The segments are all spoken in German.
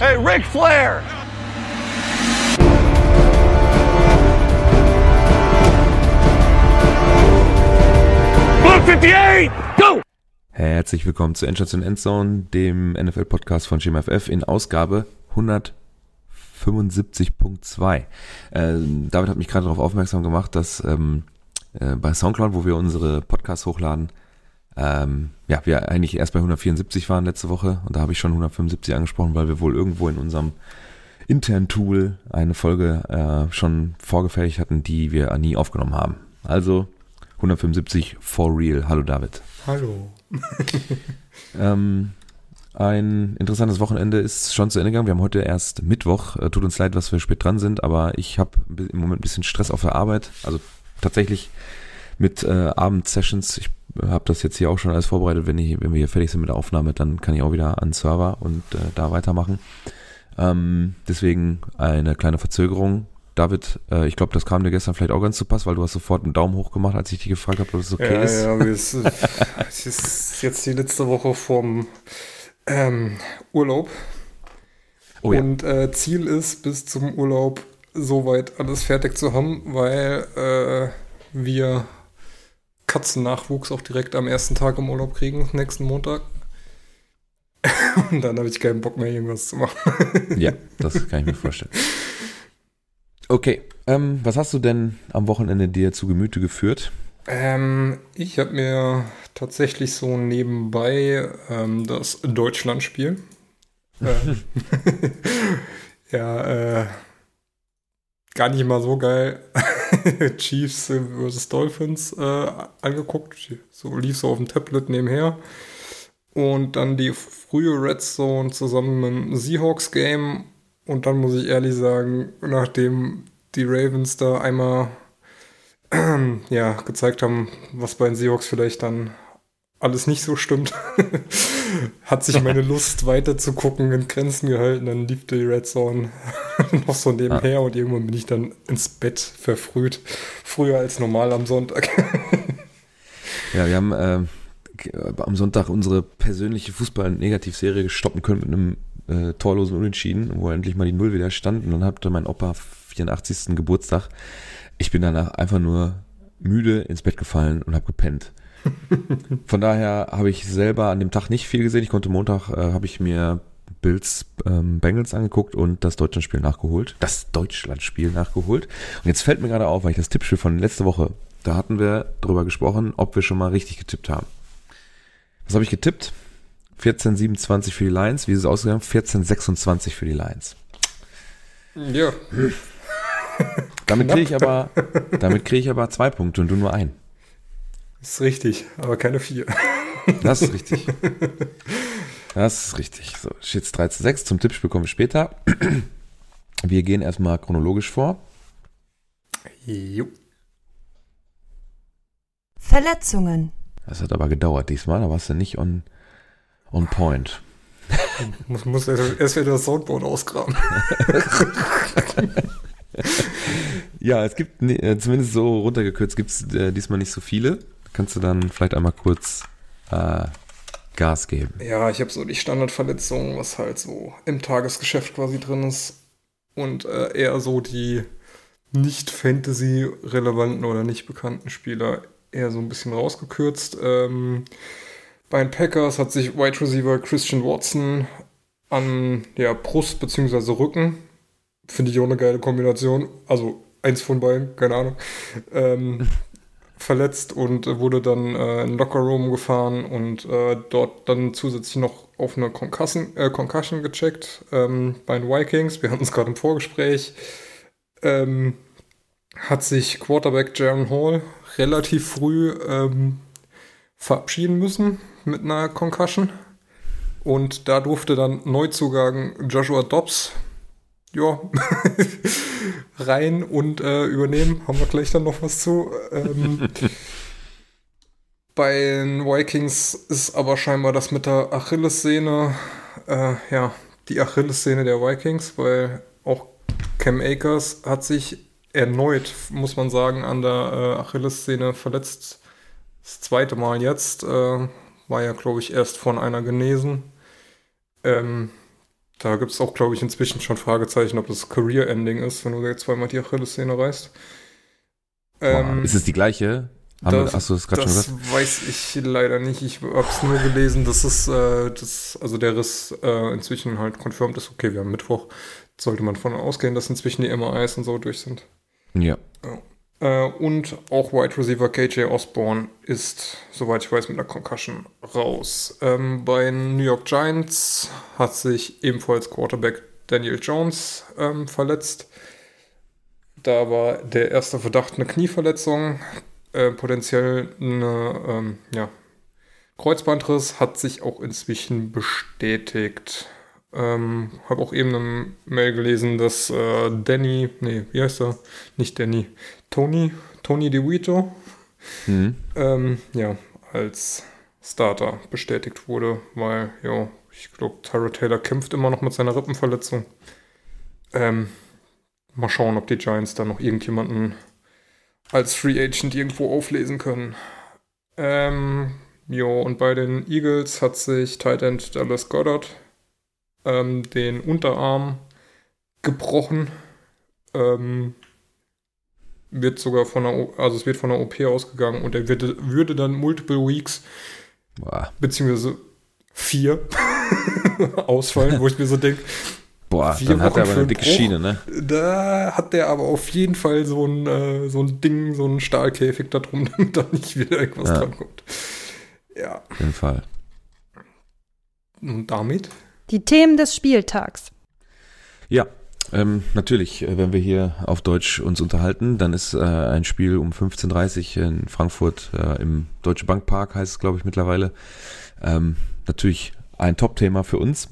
Hey, Ric Flair! Blue 58, go! Herzlich willkommen zu Endstation Endzone, dem NFL-Podcast von GMFF in Ausgabe 175.2. Äh, David hat mich gerade darauf aufmerksam gemacht, dass ähm, äh, bei Soundcloud, wo wir unsere Podcasts hochladen, ähm, ja, wir eigentlich erst bei 174 waren letzte Woche und da habe ich schon 175 angesprochen, weil wir wohl irgendwo in unserem internen Tool eine Folge äh, schon vorgefertigt hatten, die wir nie aufgenommen haben. Also 175 for real. Hallo David. Hallo. Ähm, ein interessantes Wochenende ist schon zu Ende gegangen. Wir haben heute erst Mittwoch. Äh, tut uns leid, dass wir spät dran sind, aber ich habe im Moment ein bisschen Stress auf der Arbeit. Also tatsächlich mit äh, Abendsessions. Ich habe das jetzt hier auch schon alles vorbereitet. Wenn, ich, wenn wir hier fertig sind mit der Aufnahme, dann kann ich auch wieder an den Server und äh, da weitermachen. Ähm, deswegen eine kleine Verzögerung. David, äh, ich glaube, das kam dir gestern vielleicht auch ganz zu Pass, weil du hast sofort einen Daumen hoch gemacht, als ich dich gefragt habe, ob es okay ja, ist. ja, es, es ist jetzt die letzte Woche vom ähm, Urlaub. Oh ja. Und äh, Ziel ist, bis zum Urlaub soweit alles fertig zu haben, weil äh, wir Katzennachwuchs auch direkt am ersten Tag im Urlaub kriegen, nächsten Montag. Und dann habe ich keinen Bock mehr, irgendwas zu machen. Ja, das kann ich mir vorstellen. Okay, ähm, was hast du denn am Wochenende dir zu Gemüte geführt? Ähm, ich habe mir tatsächlich so nebenbei ähm, das Deutschlandspiel. ähm, ja, äh, gar nicht mal so geil. Chiefs vs. Dolphins äh, angeguckt. So lief so auf dem Tablet nebenher. Und dann die frühe Red Zone zusammen mit dem Seahawks Game. Und dann muss ich ehrlich sagen, nachdem die Ravens da einmal ja, gezeigt haben, was bei den Seahawks vielleicht dann alles nicht so stimmt, hat sich meine Lust weiter zu gucken in Grenzen gehalten. Dann lief die Red Zone noch so nebenher und irgendwann bin ich dann ins Bett verfrüht. Früher als normal am Sonntag. Ja, wir haben äh, am Sonntag unsere persönliche Fußball-Negativserie stoppen können mit einem äh, torlosen Unentschieden, wo endlich mal die Null wieder stand. Und dann hatte mein Opa 84. Geburtstag. Ich bin danach einfach nur müde ins Bett gefallen und habe gepennt. Von daher habe ich selber an dem Tag nicht viel gesehen. Ich konnte Montag, äh, habe ich mir Bills ähm, Bengals angeguckt und das Deutschlandspiel nachgeholt. Das Deutschlandspiel nachgeholt. Und jetzt fällt mir gerade auf, weil ich das Tippspiel von letzte Woche, da hatten wir drüber gesprochen, ob wir schon mal richtig getippt haben. Was habe ich getippt? 14,27 für die Lions. Wie ist es ausgegangen? 14,26 für die Lions. ja. Damit kriege ich aber, damit kriege ich aber zwei Punkte und du nur ein. Ist richtig, aber keine vier. Das ist richtig. Das ist richtig. So, steht 3 zu 6. Zum Tippspiel kommen wir später. Wir gehen erstmal chronologisch vor. Jo. Verletzungen. Das hat aber gedauert diesmal, da warst du nicht on, on point. Muss, muss erst wieder das Soundboard ausgraben. Ja, es gibt, äh, zumindest so runtergekürzt, gibt es äh, diesmal nicht so viele. Kannst du dann vielleicht einmal kurz äh, Gas geben? Ja, ich habe so die Standardverletzungen, was halt so im Tagesgeschäft quasi drin ist. Und äh, eher so die nicht Fantasy-relevanten oder nicht bekannten Spieler eher so ein bisschen rausgekürzt. Ähm, bei den Packers hat sich Wide Receiver Christian Watson an der Brust bzw. Rücken, finde ich auch eine geile Kombination, also eins von beiden, keine Ahnung, ähm, verletzt und äh, wurde dann äh, in Lockerroom gefahren und äh, dort dann zusätzlich noch auf eine Concussion, äh, Concussion gecheckt ähm, bei den Vikings. Wir hatten es gerade im Vorgespräch. Ähm, hat sich Quarterback Jaron Hall relativ früh ähm, verabschieden müssen mit einer Concussion. Und da durfte dann Neuzugang Joshua Dobbs ja, rein und äh, übernehmen. Haben wir gleich dann noch was zu. Ähm, bei den Vikings ist aber scheinbar das mit der Achillessehne, äh, ja, die Achillessehne der Vikings, weil auch Cam Akers hat sich erneut, muss man sagen, an der äh, Achillessehne verletzt. Das zweite Mal jetzt. Äh, war ja, glaube ich, erst von einer genesen. Ähm, Da gibt es auch, glaube ich, inzwischen schon Fragezeichen, ob das Career-Ending ist, wenn du jetzt zweimal die Achillessehne reißt. Ähm, ist es die gleiche? Haben das, hast du das gerade schon gesagt? Das weiß ich leider nicht. Ich habe es nur gelesen, dass es, äh, das, also der Riss äh, inzwischen halt confirmed ist. Okay, wir haben Mittwoch. Sollte man von ausgehen, dass inzwischen die MRIs und so durch sind. Ja. ja. Äh, und auch Wide Receiver KJ Osborne ist, soweit ich weiß, mit einer Concussion raus. Ähm, bei New York Giants hat sich ebenfalls Quarterback Daniel Jones ähm, verletzt. Da war der erste Verdacht eine Knieverletzung, äh, potenziell eine ähm, ja, Kreuzbandriss, hat sich auch inzwischen bestätigt. Ähm, habe auch eben eine Mail gelesen, dass äh, Danny, nee, wie heißt er? Nicht Danny, Tony, Tony DeVito, mhm. ähm, ja, als Starter bestätigt wurde, weil, ja, ich glaube, Tyra Taylor kämpft immer noch mit seiner Rippenverletzung. Ähm, mal schauen, ob die Giants da noch irgendjemanden als Free Agent irgendwo auflesen können. Ähm, jo, und bei den Eagles hat sich Tight End Dallas Goddard ähm, den Unterarm gebrochen. Ähm, wird sogar von der, also es wird von der OP ausgegangen und er wird, würde dann multiple weeks Boah. beziehungsweise vier ausfallen, wo ich mir so denke, Boah, dann hat er aber eine dicke Bruch, Schiene, ne? Da hat der aber auf jeden Fall so ein, äh, so ein Ding, so ein Stahlkäfig da drum, damit da nicht wieder irgendwas ja. drankommt. Ja. Auf jeden Fall. Und damit die Themen des Spieltags. Ja, ähm, natürlich, äh, wenn wir hier auf Deutsch uns unterhalten, dann ist äh, ein Spiel um 15.30 Uhr in Frankfurt äh, im Deutsche Bank Park, heißt es glaube ich mittlerweile. Ähm, natürlich ein Top-Thema für uns.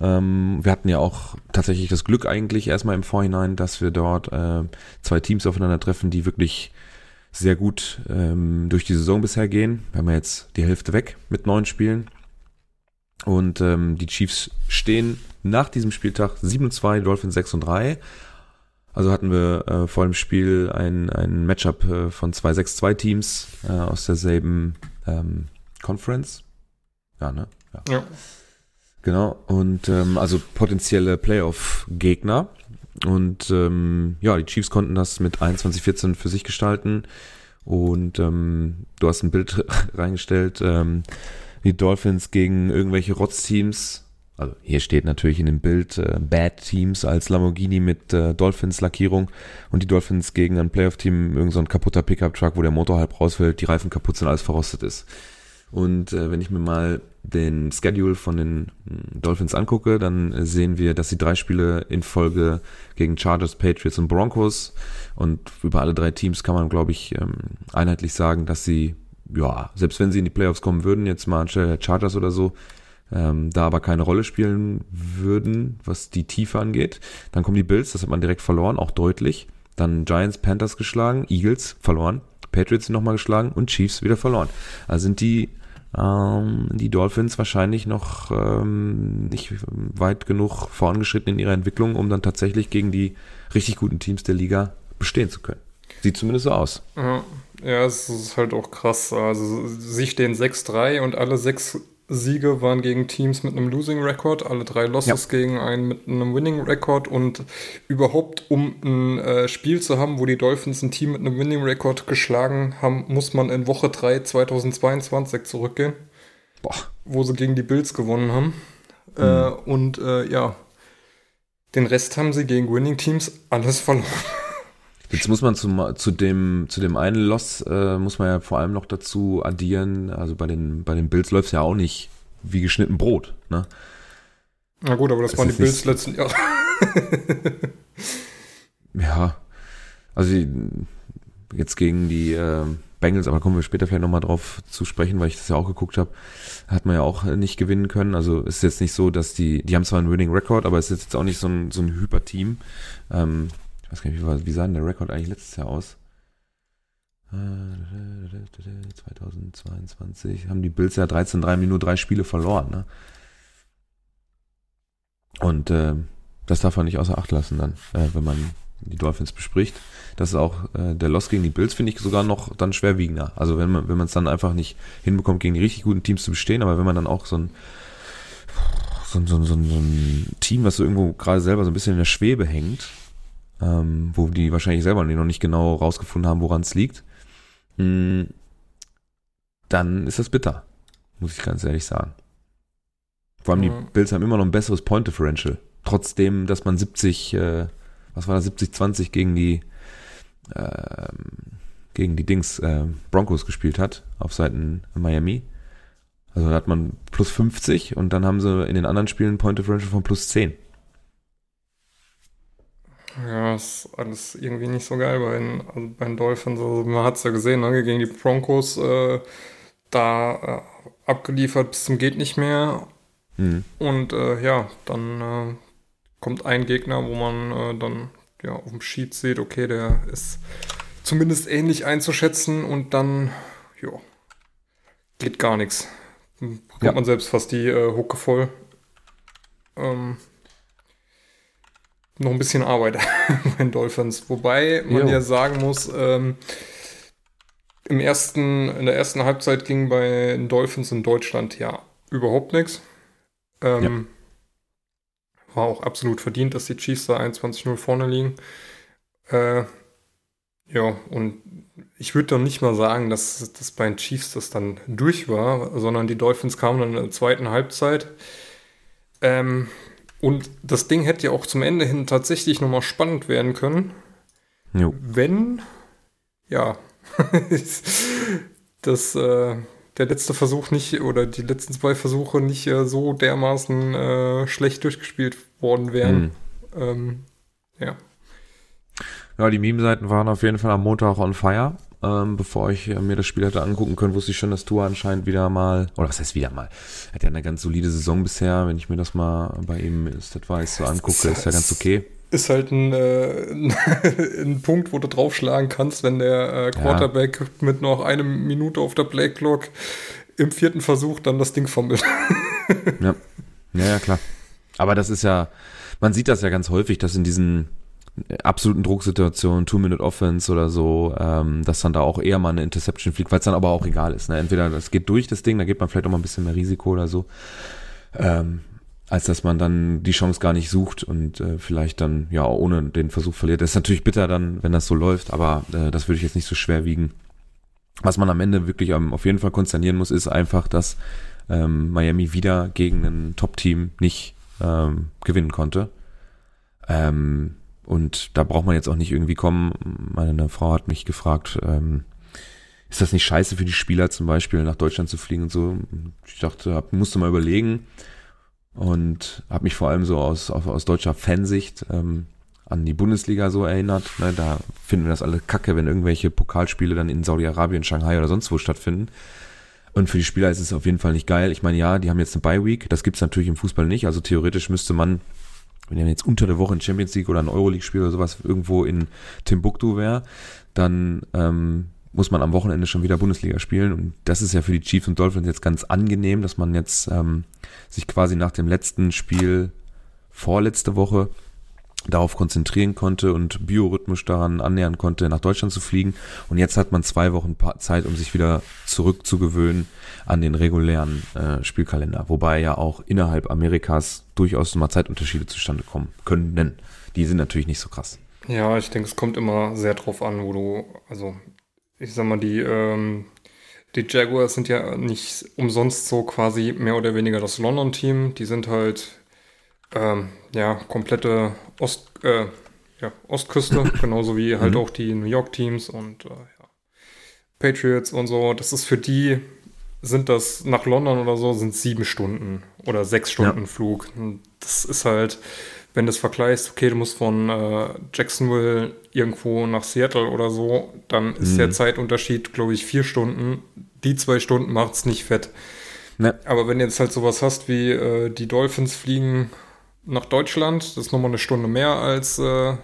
Ähm, wir hatten ja auch tatsächlich das Glück eigentlich erstmal im Vorhinein, dass wir dort äh, zwei Teams aufeinandertreffen, die wirklich sehr gut ähm, durch die Saison bisher gehen. Wir haben ja jetzt die Hälfte weg mit neun Spielen. Und ähm, die Chiefs stehen nach diesem Spieltag 7 2, Dolphins 6 und 3. Also hatten wir äh, vor dem Spiel ein, ein Matchup äh, von zwei 6-2-Teams äh, aus derselben ähm, Conference. Ja, ne? Ja. ja. Genau. Und ähm, also potenzielle Playoff-Gegner. Und ähm, ja, die Chiefs konnten das mit 21-14 für sich gestalten. Und ähm, du hast ein Bild reingestellt. Ähm, die Dolphins gegen irgendwelche Rotz-Teams. Also hier steht natürlich in dem Bild äh, Bad Teams als Lamborghini mit äh, Dolphins-Lackierung und die Dolphins gegen ein Playoff-Team, irgend so kaputter Pickup-Truck, wo der Motor halb rausfällt, die Reifen kaputt sind, alles verrostet ist. Und äh, wenn ich mir mal den Schedule von den hm, Dolphins angucke, dann äh, sehen wir, dass sie drei Spiele in Folge gegen Chargers, Patriots und Broncos und über alle drei Teams kann man, glaube ich, ähm, einheitlich sagen, dass sie ja, selbst wenn sie in die Playoffs kommen würden, jetzt mal anstelle der Chargers oder so, ähm, da aber keine Rolle spielen würden, was die Tiefe angeht. Dann kommen die Bills, das hat man direkt verloren, auch deutlich. Dann Giants, Panthers geschlagen, Eagles verloren, Patriots nochmal geschlagen und Chiefs wieder verloren. Also sind die ähm, die Dolphins wahrscheinlich noch ähm, nicht weit genug vorangeschritten in ihrer Entwicklung, um dann tatsächlich gegen die richtig guten Teams der Liga bestehen zu können. Sieht zumindest so aus. Ja, ja es ist halt auch krass. Also sie stehen 6-3 und alle sechs Siege waren gegen Teams mit einem Losing Record, alle drei Losses ja. gegen einen mit einem Winning Record und überhaupt, um ein äh, Spiel zu haben, wo die Dolphins ein Team mit einem Winning Record geschlagen haben, muss man in Woche 3 2022 zurückgehen. Boah. Wo sie gegen die Bills gewonnen haben. Mhm. Äh, und äh, ja, den Rest haben sie gegen Winning Teams alles verloren. Jetzt muss man zu, zu, dem, zu dem einen Loss, äh, muss man ja vor allem noch dazu addieren, also bei den, bei den Bills läuft es ja auch nicht wie geschnitten Brot. Ne? Na gut, aber das, das waren die Bills letzten Jahre. ja, also jetzt gegen die äh, Bengals, aber kommen wir später vielleicht nochmal drauf zu sprechen, weil ich das ja auch geguckt habe, hat man ja auch nicht gewinnen können. Also ist jetzt nicht so, dass die, die haben zwar einen Winning Record, aber es ist jetzt auch nicht so ein, so ein Hyper-Team. Ähm, ich weiß gar nicht, wie, wie sah denn der Rekord eigentlich letztes Jahr aus? 2022 haben die Bills ja 13-3 nur drei Spiele verloren. Ne? Und äh, das darf man nicht außer Acht lassen dann, äh, wenn man die Dolphins bespricht. Das ist auch äh, der Loss gegen die Bills, finde ich sogar noch dann schwerwiegender. Also wenn man wenn man es dann einfach nicht hinbekommt, gegen die richtig guten Teams zu bestehen, aber wenn man dann auch so ein so, so, so, so ein Team, was so irgendwo gerade selber so ein bisschen in der Schwebe hängt, ähm, wo die wahrscheinlich selber noch nicht genau rausgefunden haben, woran es liegt, mh, hm, dann ist das bitter, muss ich ganz ehrlich sagen. Vor allem ja. die Bills haben immer noch ein besseres Point Differential. Trotzdem, dass man 70, äh, was war das, 70-20 gegen die äh, gegen die Dings äh, Broncos gespielt hat, auf Seiten Miami. Also da hat man plus 50 und dann haben sie in den anderen Spielen Point Differential von plus 10. Ja, ist alles irgendwie nicht so geil bei den, also bei den Dolphins. Also man hat es ja gesehen, ne? gegen die Broncos äh, da äh, abgeliefert bis zum geht nicht mehr. Mhm. Und äh, ja, dann äh, kommt ein Gegner, wo man äh, dann ja auf dem Sheet sieht, okay, der ist zumindest ähnlich einzuschätzen und dann, ja, geht gar nichts. Bekommt ja. man selbst fast die äh, Hucke voll. Ähm, noch ein bisschen Arbeit bei den Dolphins. Wobei man jo. ja sagen muss, ähm, im ersten, in der ersten Halbzeit ging bei den Dolphins in Deutschland ja überhaupt nichts. Ähm, ja. War auch absolut verdient, dass die Chiefs da 21-0 vorne liegen. Äh, ja, und ich würde doch nicht mal sagen, dass das bei den Chiefs das dann durch war, sondern die Dolphins kamen dann in der zweiten Halbzeit. Ähm, und das Ding hätte ja auch zum Ende hin tatsächlich nochmal spannend werden können. Jo. Wenn, ja, das, äh, der letzte Versuch nicht oder die letzten zwei Versuche nicht äh, so dermaßen äh, schlecht durchgespielt worden wären. Mhm. Ähm, ja. Ja, die Meme-Seiten waren auf jeden Fall am Montag on fire. Ähm, bevor ich mir das Spiel hätte angucken können, wusste ich schon, dass Tua anscheinend wieder mal, oder was heißt wieder mal, hat ja eine ganz solide Saison bisher, wenn ich mir das mal bei ihm ist Advice so angucke, ist, ja ganz okay. Ist halt ein, äh, ein Punkt, wo du draufschlagen kannst, wenn der äh, Quarterback ja. mit noch einer Minute auf der Playclock im vierten Versuch dann das Ding fummelt. ja. ja, ja, klar. Aber das ist ja, man sieht das ja ganz häufig, dass in diesen absoluten Drucksituation, Two-Minute-Offense oder so, ähm, dass dann da auch eher mal eine Interception fliegt, weil es dann aber auch egal ist. Ne? Entweder das geht durch das Ding, da geht man vielleicht auch mal ein bisschen mehr Risiko oder so, ähm, als dass man dann die Chance gar nicht sucht und äh, vielleicht dann ja ohne den Versuch verliert. Das ist natürlich bitter dann, wenn das so läuft, aber äh, das würde ich jetzt nicht so schwer wiegen. Was man am Ende wirklich ähm, auf jeden Fall konsternieren muss, ist einfach, dass ähm, Miami wieder gegen ein Top-Team nicht ähm, gewinnen konnte. Ähm, und da braucht man jetzt auch nicht irgendwie kommen. Meine Frau hat mich gefragt, ähm, ist das nicht scheiße für die Spieler zum Beispiel nach Deutschland zu fliegen und so? Ich dachte, hab, musste mal überlegen und habe mich vor allem so aus, aus, aus deutscher Fansicht ähm, an die Bundesliga so erinnert. Ne, da finden wir das alle kacke, wenn irgendwelche Pokalspiele dann in Saudi-Arabien, Shanghai oder sonst wo stattfinden. Und für die Spieler ist es auf jeden Fall nicht geil. Ich meine, ja, die haben jetzt eine Bye-Week, das gibt's natürlich im Fußball nicht. Also theoretisch müsste man wenn er jetzt unter der Woche ein Champions League oder ein Euroleague-Spiel oder sowas irgendwo in Timbuktu wäre, dann ähm, muss man am Wochenende schon wieder Bundesliga spielen. Und das ist ja für die Chiefs und Dolphins jetzt ganz angenehm, dass man jetzt ähm, sich quasi nach dem letzten Spiel vorletzte Woche darauf konzentrieren konnte und biorhythmisch daran annähern konnte, nach Deutschland zu fliegen. Und jetzt hat man zwei Wochen Zeit, um sich wieder zurückzugewöhnen an den regulären äh, Spielkalender. Wobei ja auch innerhalb Amerikas durchaus mal Zeitunterschiede zustande kommen können. Die sind natürlich nicht so krass. Ja, ich denke, es kommt immer sehr drauf an, wo du, also ich sag mal, die, ähm, die Jaguars sind ja nicht umsonst so quasi mehr oder weniger das London-Team. Die sind halt ähm, ja, komplette Ost, äh, ja, Ostküste, genauso wie halt mhm. auch die New York-Teams und äh, ja, Patriots und so. Das ist für die, sind das nach London oder so, sind sieben Stunden oder sechs Stunden ja. Flug. Und das ist halt, wenn du es vergleichst, okay, du musst von äh, Jacksonville irgendwo nach Seattle oder so, dann ist mhm. der Zeitunterschied, glaube ich, vier Stunden. Die zwei Stunden macht es nicht fett. Ne. Aber wenn du jetzt halt sowas hast wie äh, die Dolphins fliegen nach Deutschland. Das ist nochmal eine Stunde mehr als, äh,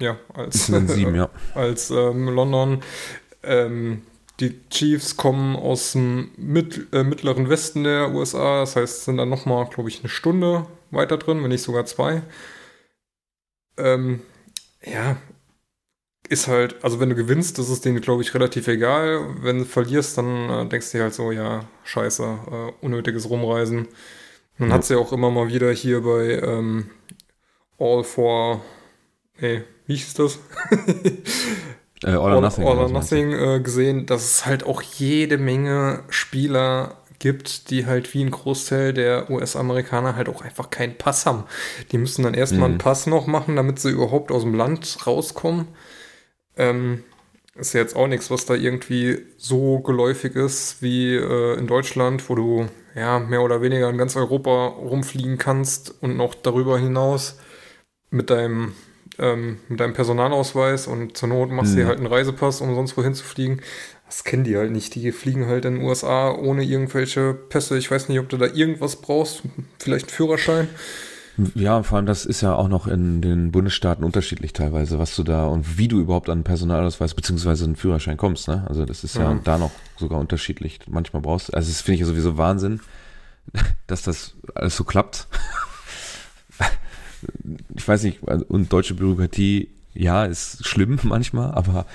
ja, als, sieben, ja. als ähm, London. Ähm, die Chiefs kommen aus dem mit, äh, mittleren Westen der USA. Das heißt, sind dann nochmal, glaube ich, eine Stunde weiter drin, wenn nicht sogar zwei. Ähm, ja, ist halt, also wenn du gewinnst, das ist denen, glaube ich, relativ egal. Wenn du verlierst, dann äh, denkst du dir halt so, ja, scheiße, äh, unnötiges Rumreisen. Man Ja. hat es ja auch immer mal wieder hier bei ähm, All for, nee, wie hieß das? Äh, all or Nothing. All or? Nothing äh, gesehen, dass es halt auch jede Menge Spieler gibt, die halt wie ein Großteil der US-Amerikaner halt auch einfach keinen Pass haben. Die müssen dann erstmal Mhm. einen Pass noch machen, damit sie überhaupt aus dem Land rauskommen. Ähm, ist ja jetzt auch nichts, was da irgendwie so geläufig ist wie äh, in Deutschland, wo du ja mehr oder weniger in ganz Europa rumfliegen kannst und noch darüber hinaus mit deinem, ähm, mit deinem Personalausweis und zur Not machst du dir Mhm. halt einen Reisepass, um sonst wohin zu fliegen. Das kennen die halt nicht. Die fliegen halt in den USA ohne irgendwelche Pässe. Ich weiß nicht, ob du da irgendwas brauchst. Vielleicht einen Führerschein. Ja, vor allem das ist ja auch noch in den Bundesstaaten unterschiedlich teilweise, was du da und wie du überhaupt an einen Personalausweis beziehungsweise einen Führerschein kommst. Ne? Also das ist ja Ja. da noch sogar unterschiedlich. Manchmal brauchst du, also das finde ich ja sowieso Wahnsinn, dass das alles so klappt. Ich weiß nicht, also- und deutsche Bürokratie, ja, ist schlimm manchmal, aber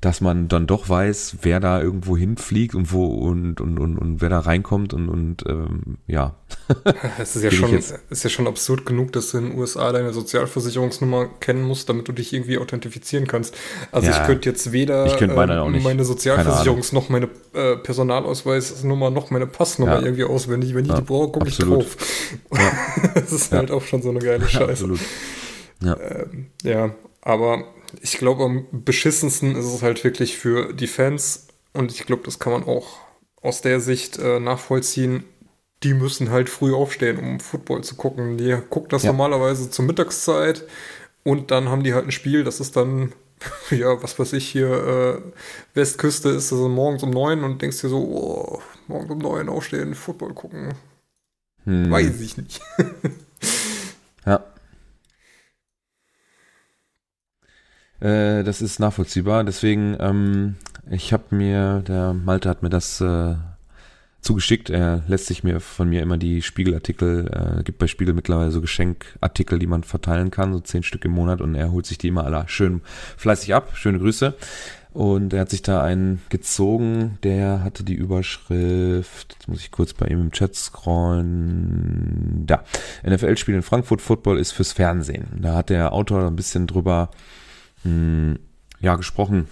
dass man dann doch weiß, wer da irgendwo hinfliegt und wo und und und, und wer da reinkommt und und ähm, ja, Es ist ja, schon, ist ja schon absurd genug, dass du in den USA deine Sozialversicherungsnummer kennen musst, damit du dich irgendwie authentifizieren kannst. Also Ja. ich könnte jetzt weder Ich könnte meine nicht. meine Sozialversicherungs noch meine äh, Personalausweisnummer noch meine Passnummer Ja. irgendwie auswendig. Wenn ich Ja, die brauche, gucke ich drauf. das ist halt auch schon so eine geile Scheiße. absolut. Ja. Ja, aber ich glaube, am beschissensten ist es halt wirklich für die Fans und ich glaube, das kann man auch aus der Sicht äh, nachvollziehen. Die müssen halt früh aufstehen, um Football zu gucken. Die gucken das Ja. normalerweise zur Mittagszeit und dann haben die halt ein Spiel, das ist dann, ja, was weiß ich hier, äh, Westküste ist also morgens um neun und denkst dir so, oh, morgens um neun aufstehen, Football gucken, Hm. weiß ich nicht. Äh, das ist nachvollziehbar. Deswegen, ähm, ich habe mir, der Malte hat mir das äh, zugeschickt. Er lässt sich mir von mir immer die Spiegelartikel, äh, gibt bei Spiegel mittlerweile so Geschenkartikel, die man verteilen kann, so zehn Stück im Monat und er holt sich die immer alle schön fleißig ab. Schöne Grüße. Und er hat sich da einen gezogen, der hatte die Überschrift, jetzt muss ich kurz bei ihm im Chat scrollen, da, NFL-Spiel in Frankfurt, Football ist fürs Fernsehen. Da hat der Autor ein bisschen drüber, ja, gesprochen,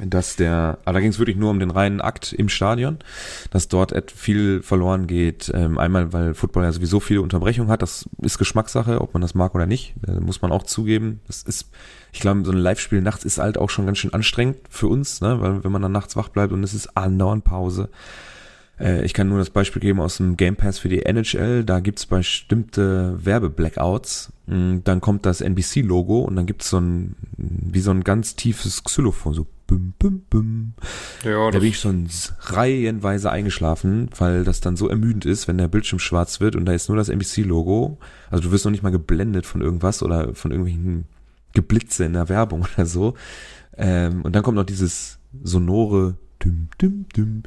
dass der, aber da ging es wirklich nur um den reinen Akt im Stadion, dass dort viel verloren geht. Ähm, einmal, weil Football ja sowieso viele Unterbrechungen hat, das ist Geschmackssache, ob man das mag oder nicht, äh, muss man auch zugeben. Das ist, ich glaube, so ein Live-Spiel nachts ist halt auch schon ganz schön anstrengend für uns, ne? weil wenn man dann nachts wach bleibt und es ist andauernd Pause. Äh, ich kann nur das Beispiel geben aus dem Game Pass für die NHL, da gibt's bestimmte Werbe-Blackouts, mh, dann kommt das NBC-Logo und dann gibt's so ein, wie so ein ganz tiefes Xylophon, so bum, bum, bum. Ja, Da bin ich schon reihenweise eingeschlafen, weil das dann so ermüdend ist, wenn der Bildschirm schwarz wird und da ist nur das NBC-Logo. Also du wirst noch nicht mal geblendet von irgendwas oder von irgendwelchen Geblitze in der Werbung oder so. Ähm, und dann kommt noch dieses sonore Düm, Düm, Düm.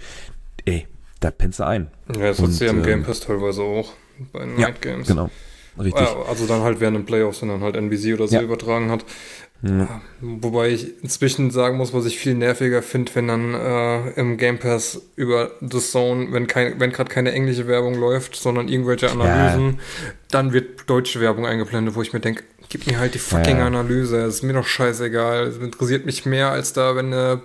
Ey, da pennst du ein. Ja, das du ja im ähm, Game Pass teilweise auch bei den Ja, Night Games. Genau. Richtig. Ja, also dann halt während den Playoffs, wenn dann halt NBC oder so Ja. übertragen hat. Ja. Wobei ich inzwischen sagen muss, was ich viel nerviger finde, wenn dann äh, im Game Pass über The Zone, wenn, kein, wenn gerade keine englische Werbung läuft, sondern irgendwelche Analysen, dann wird deutsche Werbung eingeblendet, wo ich mir denke, gib mir halt die fucking. Analyse, es ist mir doch scheißegal. Es interessiert mich mehr, als da, wenn äh,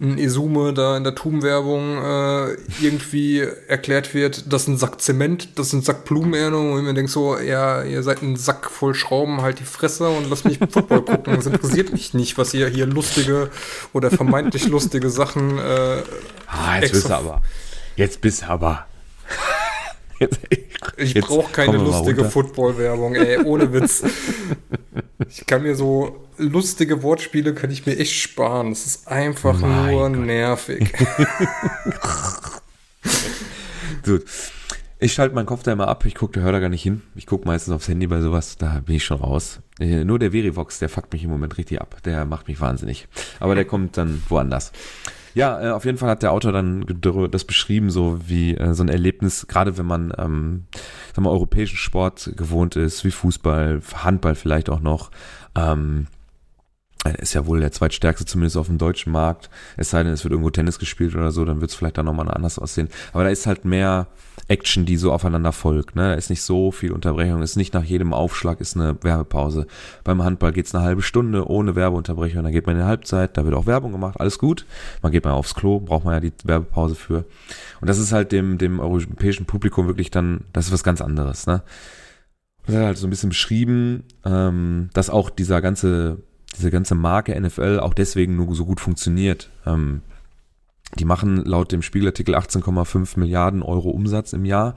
ein Esume da in der Tubenwerbung äh, irgendwie erklärt wird, das ist ein Sack Zement, das ist ein Sack Blumenernung und ich mir denke so, ja, ihr seid ein Sack voll Schrauben, halt die Fresse und lasst mich Football gucken. Das interessiert mich nicht, was ihr hier lustige oder vermeintlich lustige Sachen äh, Ah, jetzt bist du aber. Jetzt bist du aber. Jetzt, Ich brauche keine lustige. Football-Werbung, ey, ohne Witz. Ich kann mir so lustige Wortspiele kann ich mir echt sparen. Das ist einfach Mein nur Gott. nervig. Gut. Ich schalte meinen Kopf da immer ab. Ich gucke, da hört da gar nicht hin. Ich gucke meistens aufs Handy bei sowas. Da bin ich schon raus. Äh, Nur der Verivox, der fuckt mich im Moment richtig ab. Der macht mich wahnsinnig. Aber der kommt dann woanders. Ja, äh, auf jeden Fall hat der Autor dann das beschrieben, so wie äh, so ein Erlebnis, gerade wenn man, ähm, sagen wir, europäischen Sport gewohnt ist, wie Fußball, Handball vielleicht auch noch. Ähm, er ist ja wohl der zweitstärkste, zumindest auf dem deutschen Markt. Es sei denn, es wird irgendwo Tennis gespielt oder so, dann wird es vielleicht dann nochmal anders aussehen. Aber da ist halt mehr Action, die so aufeinander folgt. Ne? Da ist nicht so viel Unterbrechung, ist nicht nach jedem Aufschlag ist eine Werbepause. Beim Handball geht's eine halbe Stunde ohne Werbeunterbrechung, dann geht man in die Halbzeit, da wird auch Werbung gemacht, alles gut. Man geht mal aufs Klo, braucht man ja die Werbepause für. Und das ist halt dem, dem europäischen Publikum wirklich dann, das ist was ganz anderes. Ne? Er hat halt so ein bisschen beschrieben, ähm, dass auch dieser ganze, diese ganze Marke NFL auch deswegen nur so gut funktioniert. Ähm, die machen laut dem Spiegelartikel 18,5 Milliarden Euro Umsatz im Jahr.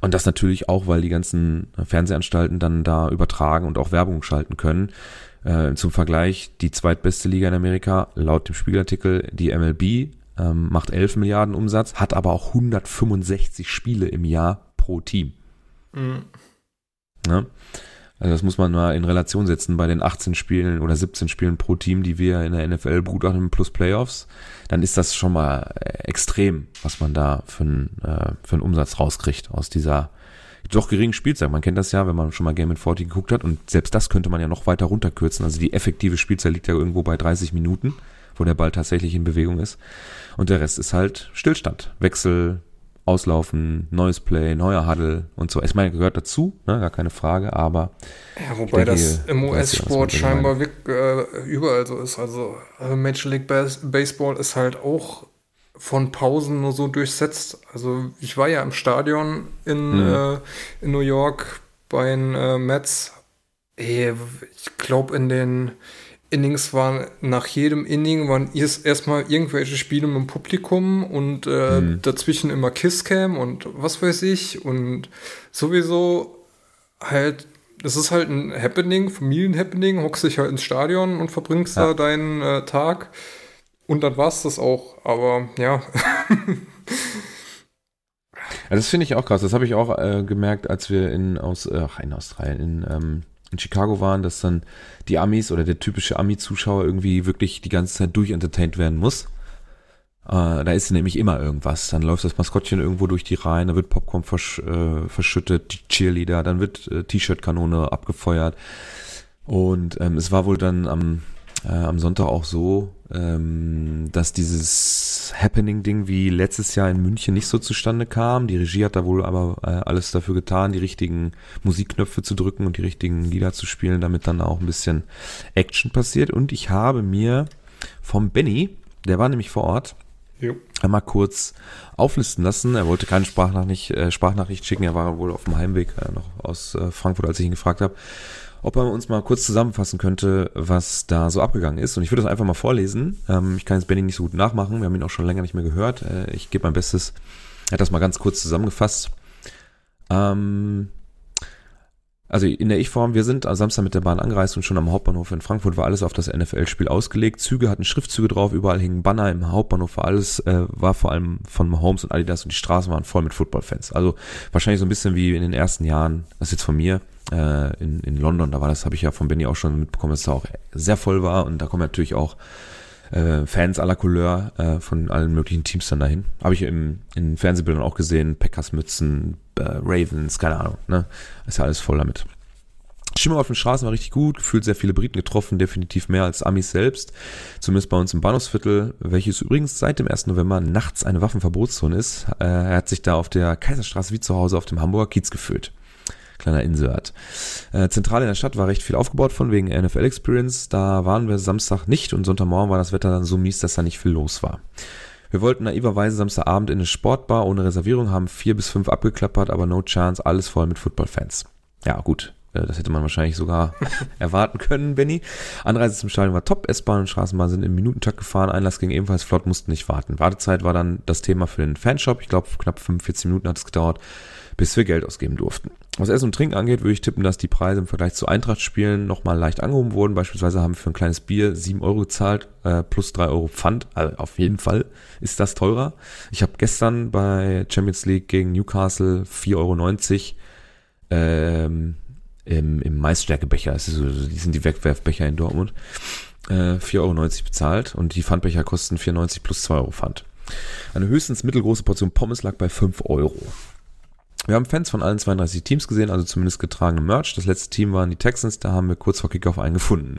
Und das natürlich auch, weil die ganzen Fernsehanstalten dann da übertragen und auch Werbung schalten können. Äh, zum Vergleich, die zweitbeste Liga in Amerika, laut dem Spiegelartikel, die MLB, ähm, macht 11 Milliarden Umsatz, hat aber auch 165 Spiele im Jahr pro Team. Mhm. Ne? Also das muss man mal in Relation setzen bei den 18 Spielen oder 17 Spielen pro Team, die wir in der NFL begutachten plus Playoffs, dann ist das schon mal äh, extrem, was man da für einen, äh, für einen Umsatz rauskriegt aus dieser doch geringen Spielzeit. Man kennt das ja, wenn man schon mal Game in 40 geguckt hat und selbst das könnte man ja noch weiter runterkürzen. Also die effektive Spielzeit liegt ja irgendwo bei 30 Minuten, wo der Ball tatsächlich in Bewegung ist. Und der Rest ist halt Stillstand. Wechsel, auslaufen, neues Play, neuer Huddle und so. Ich meine, gehört dazu, ne, gar keine Frage, aber. Ja, wobei denke, das im US-Sport scheinbar wirklich, äh, überall so ist. Also äh, Major League Bas Baseball ist halt auch von Pausen nur so durchsetzt. Also ich war ja im Stadion in, mhm. äh, in New York bei den äh, Mets. Ich glaube in den Innings waren nach jedem Inning waren erstmal irgendwelche Spiele mit dem Publikum und äh, mhm. dazwischen immer Kisscam und was weiß ich und sowieso halt, das ist halt ein Happening, Familienhappening, hockst dich halt ins Stadion und verbringst ja. da deinen äh, Tag und dann war es das auch, aber ja. Ja, das finde ich auch krass. Das habe ich auch äh, gemerkt, als wir in aus ach, in Australien in ähm, in Chicago waren, dass dann die Amis oder der typische Ami-Zuschauer irgendwie wirklich die ganze Zeit durchentertained werden muss. Äh, da ist nämlich immer irgendwas. Dann läuft das Maskottchen irgendwo durch die Reihen, da wird Popcorn versch äh, verschüttet, die Cheerleader, dann wird äh, T-Shirt-Kanone abgefeuert. Und ähm, es war wohl dann am äh, am Sonntag auch so, ähm, dass dieses Happening-Ding wie letztes Jahr in München nicht so zustande kam. Die Regie hat da wohl aber äh, alles dafür getan, die richtigen Musikknöpfe zu drücken und die richtigen Lieder zu spielen, damit dann auch ein bisschen Action passiert. Und ich habe mir vom Benny, der war nämlich vor Ort, jo. einmal kurz auflisten lassen. Er wollte keine Sprachnachricht, äh, Sprachnachricht schicken, er war wohl auf dem Heimweg äh, noch aus äh, Frankfurt, als ich ihn gefragt habe ob er uns mal kurz zusammenfassen könnte, was da so abgegangen ist. Und ich würde das einfach mal vorlesen. Ähm, ich kann jetzt Benny nicht so gut nachmachen. Wir haben ihn auch schon länger nicht mehr gehört. Äh, ich gebe mein Bestes. Er hat das mal ganz kurz zusammengefasst. Ähm, also in der Ich-Form, wir sind am Samstag mit der Bahn angereist und schon am Hauptbahnhof in Frankfurt war alles auf das NFL-Spiel ausgelegt. Züge hatten Schriftzüge drauf, überall hingen Banner im Hauptbahnhof, war alles, äh, war vor allem von Mahomes und Adidas und die Straßen waren voll mit Football-Fans. Also wahrscheinlich so ein bisschen wie in den ersten Jahren, das ist jetzt von mir, äh, in, in London, da war das, habe ich ja von Benny auch schon mitbekommen, dass da auch sehr voll war und da kommen natürlich auch äh, Fans aller Couleur äh, von allen möglichen Teams dann dahin. Habe ich im, in Fernsehbildern auch gesehen, Packers-Mützen, äh, Ravens, keine Ahnung, ne? Ist ja alles voll damit. Stimmung auf den Straßen war richtig gut, gefühlt sehr viele Briten getroffen, definitiv mehr als Amis selbst. Zumindest bei uns im Bahnhofsviertel, welches übrigens seit dem 1. November nachts eine Waffenverbotszone ist. Äh, er hat sich da auf der Kaiserstraße wie zu Hause auf dem Hamburger Kiez gefühlt. Kleiner Insert. Äh, zentral in der Stadt war recht viel aufgebaut von wegen NFL Experience. Da waren wir Samstag nicht und Sonntagmorgen war das Wetter dann so mies, dass da nicht viel los war. Wir wollten naiverweise Samstagabend in eine Sportbar ohne Reservierung, haben vier bis fünf abgeklappert, aber no chance, alles voll mit Footballfans. Ja, gut. Äh, das hätte man wahrscheinlich sogar erwarten können, Benny. Anreise zum Stadion war top. S-Bahn und Straßenbahn sind im Minutentakt gefahren. Einlass ging ebenfalls flott, mussten nicht warten. Wartezeit war dann das Thema für den Fanshop. Ich glaube, knapp 45 Minuten hat es gedauert bis wir Geld ausgeben durften. Was Essen und Trinken angeht, würde ich tippen, dass die Preise im Vergleich zu Eintracht-Spielen nochmal leicht angehoben wurden. Beispielsweise haben wir für ein kleines Bier 7 Euro gezahlt, äh, plus 3 Euro Pfand. Also auf jeden Fall ist das teurer. Ich habe gestern bei Champions League gegen Newcastle 4,90 Euro ähm, im, im Maisstärkebecher, das so, die sind die Wegwerfbecher in Dortmund, äh, 4,90 Euro bezahlt und die Pfandbecher kosten 4,90 plus 2 Euro Pfand. Eine höchstens mittelgroße Portion Pommes lag bei 5 Euro. Wir haben Fans von allen 32 Teams gesehen, also zumindest getragene Merch. Das letzte Team waren die Texans, da haben wir kurz vor Kickoff einen gefunden.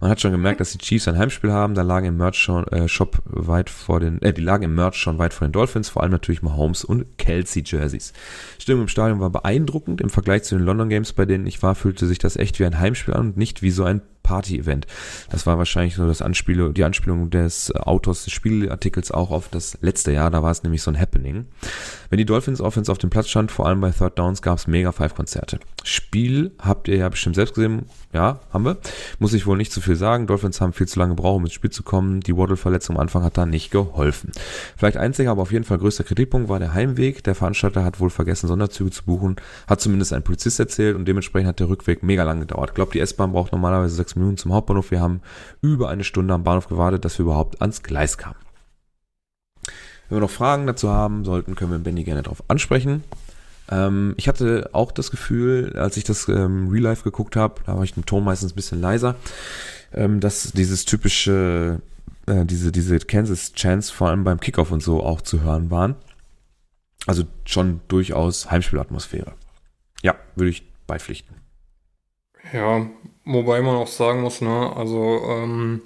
Man hat schon gemerkt, dass die Chiefs ein Heimspiel haben, da lagen im Merch schon, äh, Shop weit vor den, äh, die lagen im Merch schon weit vor den Dolphins, vor allem natürlich Mahomes und Kelsey Jerseys. Stimmung im Stadion war beeindruckend. Im Vergleich zu den London Games, bei denen ich war, fühlte sich das echt wie ein Heimspiel an und nicht wie so ein Party-Event. Das war wahrscheinlich so das Anspiel, die Anspielung des Autors des Spielartikels auch auf das letzte Jahr. Da war es nämlich so ein Happening. Wenn die Dolphins Offense auf dem Platz stand, vor allem bei Third Downs, gab es mega Five-Konzerte. Spiel habt ihr ja bestimmt selbst gesehen. Ja, haben wir. Muss ich wohl nicht zu viel sagen. Dolphins haben viel zu lange gebraucht, um ins Spiel zu kommen. Die Waddle-Verletzung am Anfang hat da nicht geholfen. Vielleicht einziger, aber auf jeden Fall größter Kritikpunkt war der Heimweg. Der Veranstalter hat wohl vergessen, Sonderzüge zu buchen. Hat zumindest ein Polizist erzählt und dementsprechend hat der Rückweg mega lang gedauert. Ich glaube, die S-Bahn braucht normalerweise sechs Minuten zum Hauptbahnhof. Wir haben über eine Stunde am Bahnhof gewartet, dass wir überhaupt ans Gleis kamen. Wenn wir noch Fragen dazu haben sollten, können wir Benny gerne darauf ansprechen. Ähm, ich hatte auch das Gefühl, als ich das ähm, Real Life geguckt habe, da war ich den Ton meistens ein bisschen leiser, ähm, dass dieses typische, äh, diese, diese Kansas Chance vor allem beim Kickoff und so auch zu hören waren. Also schon durchaus Heimspielatmosphäre. Ja, würde ich beipflichten. Ja, wobei man auch sagen muss, ne, also ähm,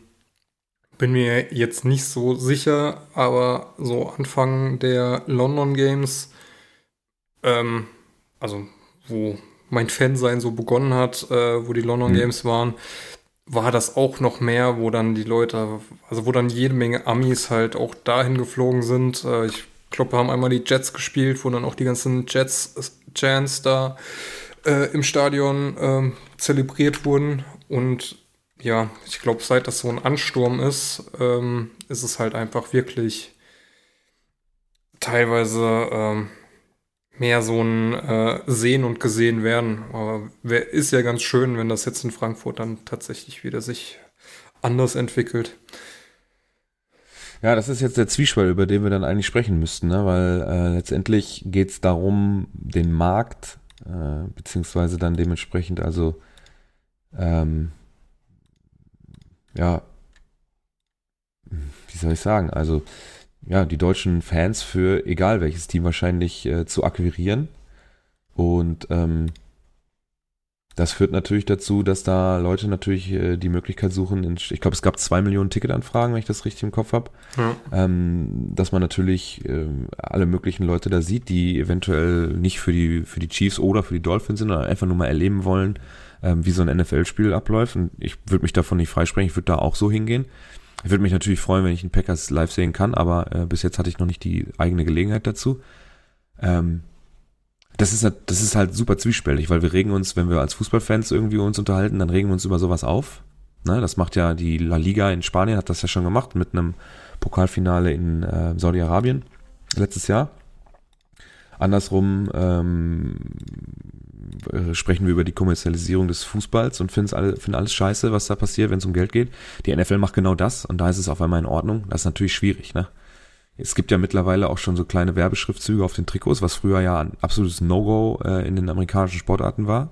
bin mir jetzt nicht so sicher, aber so Anfang der London Games, ähm, also wo mein Fansein so begonnen hat, äh, wo die London Mhm. Games waren, war das auch noch mehr, wo dann die Leute, also wo dann jede Menge Amis halt auch dahin geflogen sind. Äh, ich glaube, wir haben einmal die Jets gespielt, wo dann auch die ganzen Jets-Chants da äh, im Stadion ähm, zelebriert wurden. Und ja, ich glaube, seit das so ein Ansturm ist, ähm, ist es halt einfach wirklich teilweise ähm, mehr so ein äh, Sehen und Gesehen werden. Aber wär, ist ja ganz schön, wenn das jetzt in Frankfurt dann tatsächlich wieder sich anders entwickelt. Ja, das ist jetzt der Zwiespalt, über den wir dann eigentlich sprechen müssten, ne? weil äh, letztendlich geht es darum, den Markt, äh, beziehungsweise dann dementsprechend also, ähm, ja, wie soll ich sagen, also ja, die deutschen Fans für egal welches Team wahrscheinlich äh, zu akquirieren. Und ähm, das führt natürlich dazu, dass da Leute natürlich äh, die Möglichkeit suchen, in, ich glaube, es gab zwei Millionen Ticketanfragen, wenn ich das richtig im Kopf habe, Ja. ähm, dass man natürlich ähm, alle möglichen Leute da sieht, die eventuell nicht für die, für die Chiefs oder für die Dolphins sind, sondern einfach nur mal erleben wollen, ähm, wie so ein NFL-Spiel abläuft. Und ich würde mich davon nicht freisprechen, ich würde da auch so hingehen. Ich würde mich natürlich freuen, wenn ich einen Packers live sehen kann, aber äh, bis jetzt hatte ich noch nicht die eigene Gelegenheit dazu. Ähm, das ist, halt- das ist halt super zwiespältig, weil wir regen uns, wenn wir als Fußballfans irgendwie uns unterhalten, dann regen wir uns über sowas auf. Ne, das macht ja die La Liga in Spanien, hat das ja schon gemacht mit einem Pokalfinale in äh, Saudi-Arabien letztes Jahr. Andersrum ähm, äh, sprechen wir über die Kommerzialisierung des Fußballs und finden alle, finden alles scheiße, was da passiert, wenn es um Geld geht. Die NFL macht genau das und da ist es auf einmal in Ordnung. Das ist natürlich schwierig, ne? Es gibt ja mittlerweile auch schon so kleine Werbeschriftzüge auf den Trikots, was früher ja ein absolutes No-Go äh, in den amerikanischen Sportarten war.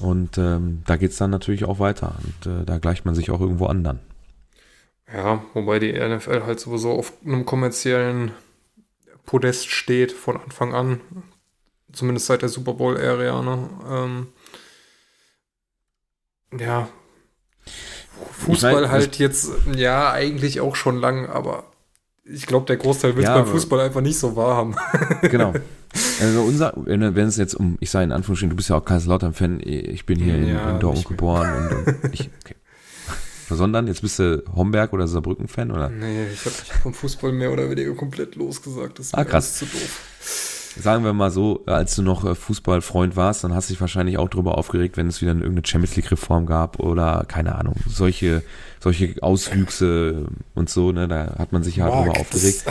Und ähm, da geht's dann natürlich auch weiter. Und äh, da gleicht man sich auch irgendwo an dann. Ja, wobei die NFL halt sowieso auf einem kommerziellen Podest steht von Anfang an. Zumindest seit der Super Bowl-Ära. Ne? Ähm, ja. Fußball Ich mein, halt jetzt, ja, eigentlich auch schon lang, aber ich glaube, der Großteil will es Ja, beim Fußball einfach nicht so wahrhaben. Genau. Also unser, wenn es jetzt um, ich sage in Anführungsstrichen, du bist ja auch Kaiserslautern-Fan, ich bin hier in, Ja, in Dortmund nicht mehr. geboren und, und ich, okay. Sondern jetzt bist du Homberg oder Saarbrücken-Fan oder? nee, ich habe vom Fußball mehr oder weniger komplett losgesagt. Das ist Ah, krass. zu doof. Sagen wir mal so, als du noch äh, Fußballfreund warst, dann hast du dich wahrscheinlich auch darüber aufgeregt, wenn es wieder eine- irgendeine Champions League Reform gab oder keine Ahnung, solche, solche Auswüchse und so, ne, da hat man sich ja darüber Marc, aufgeregt.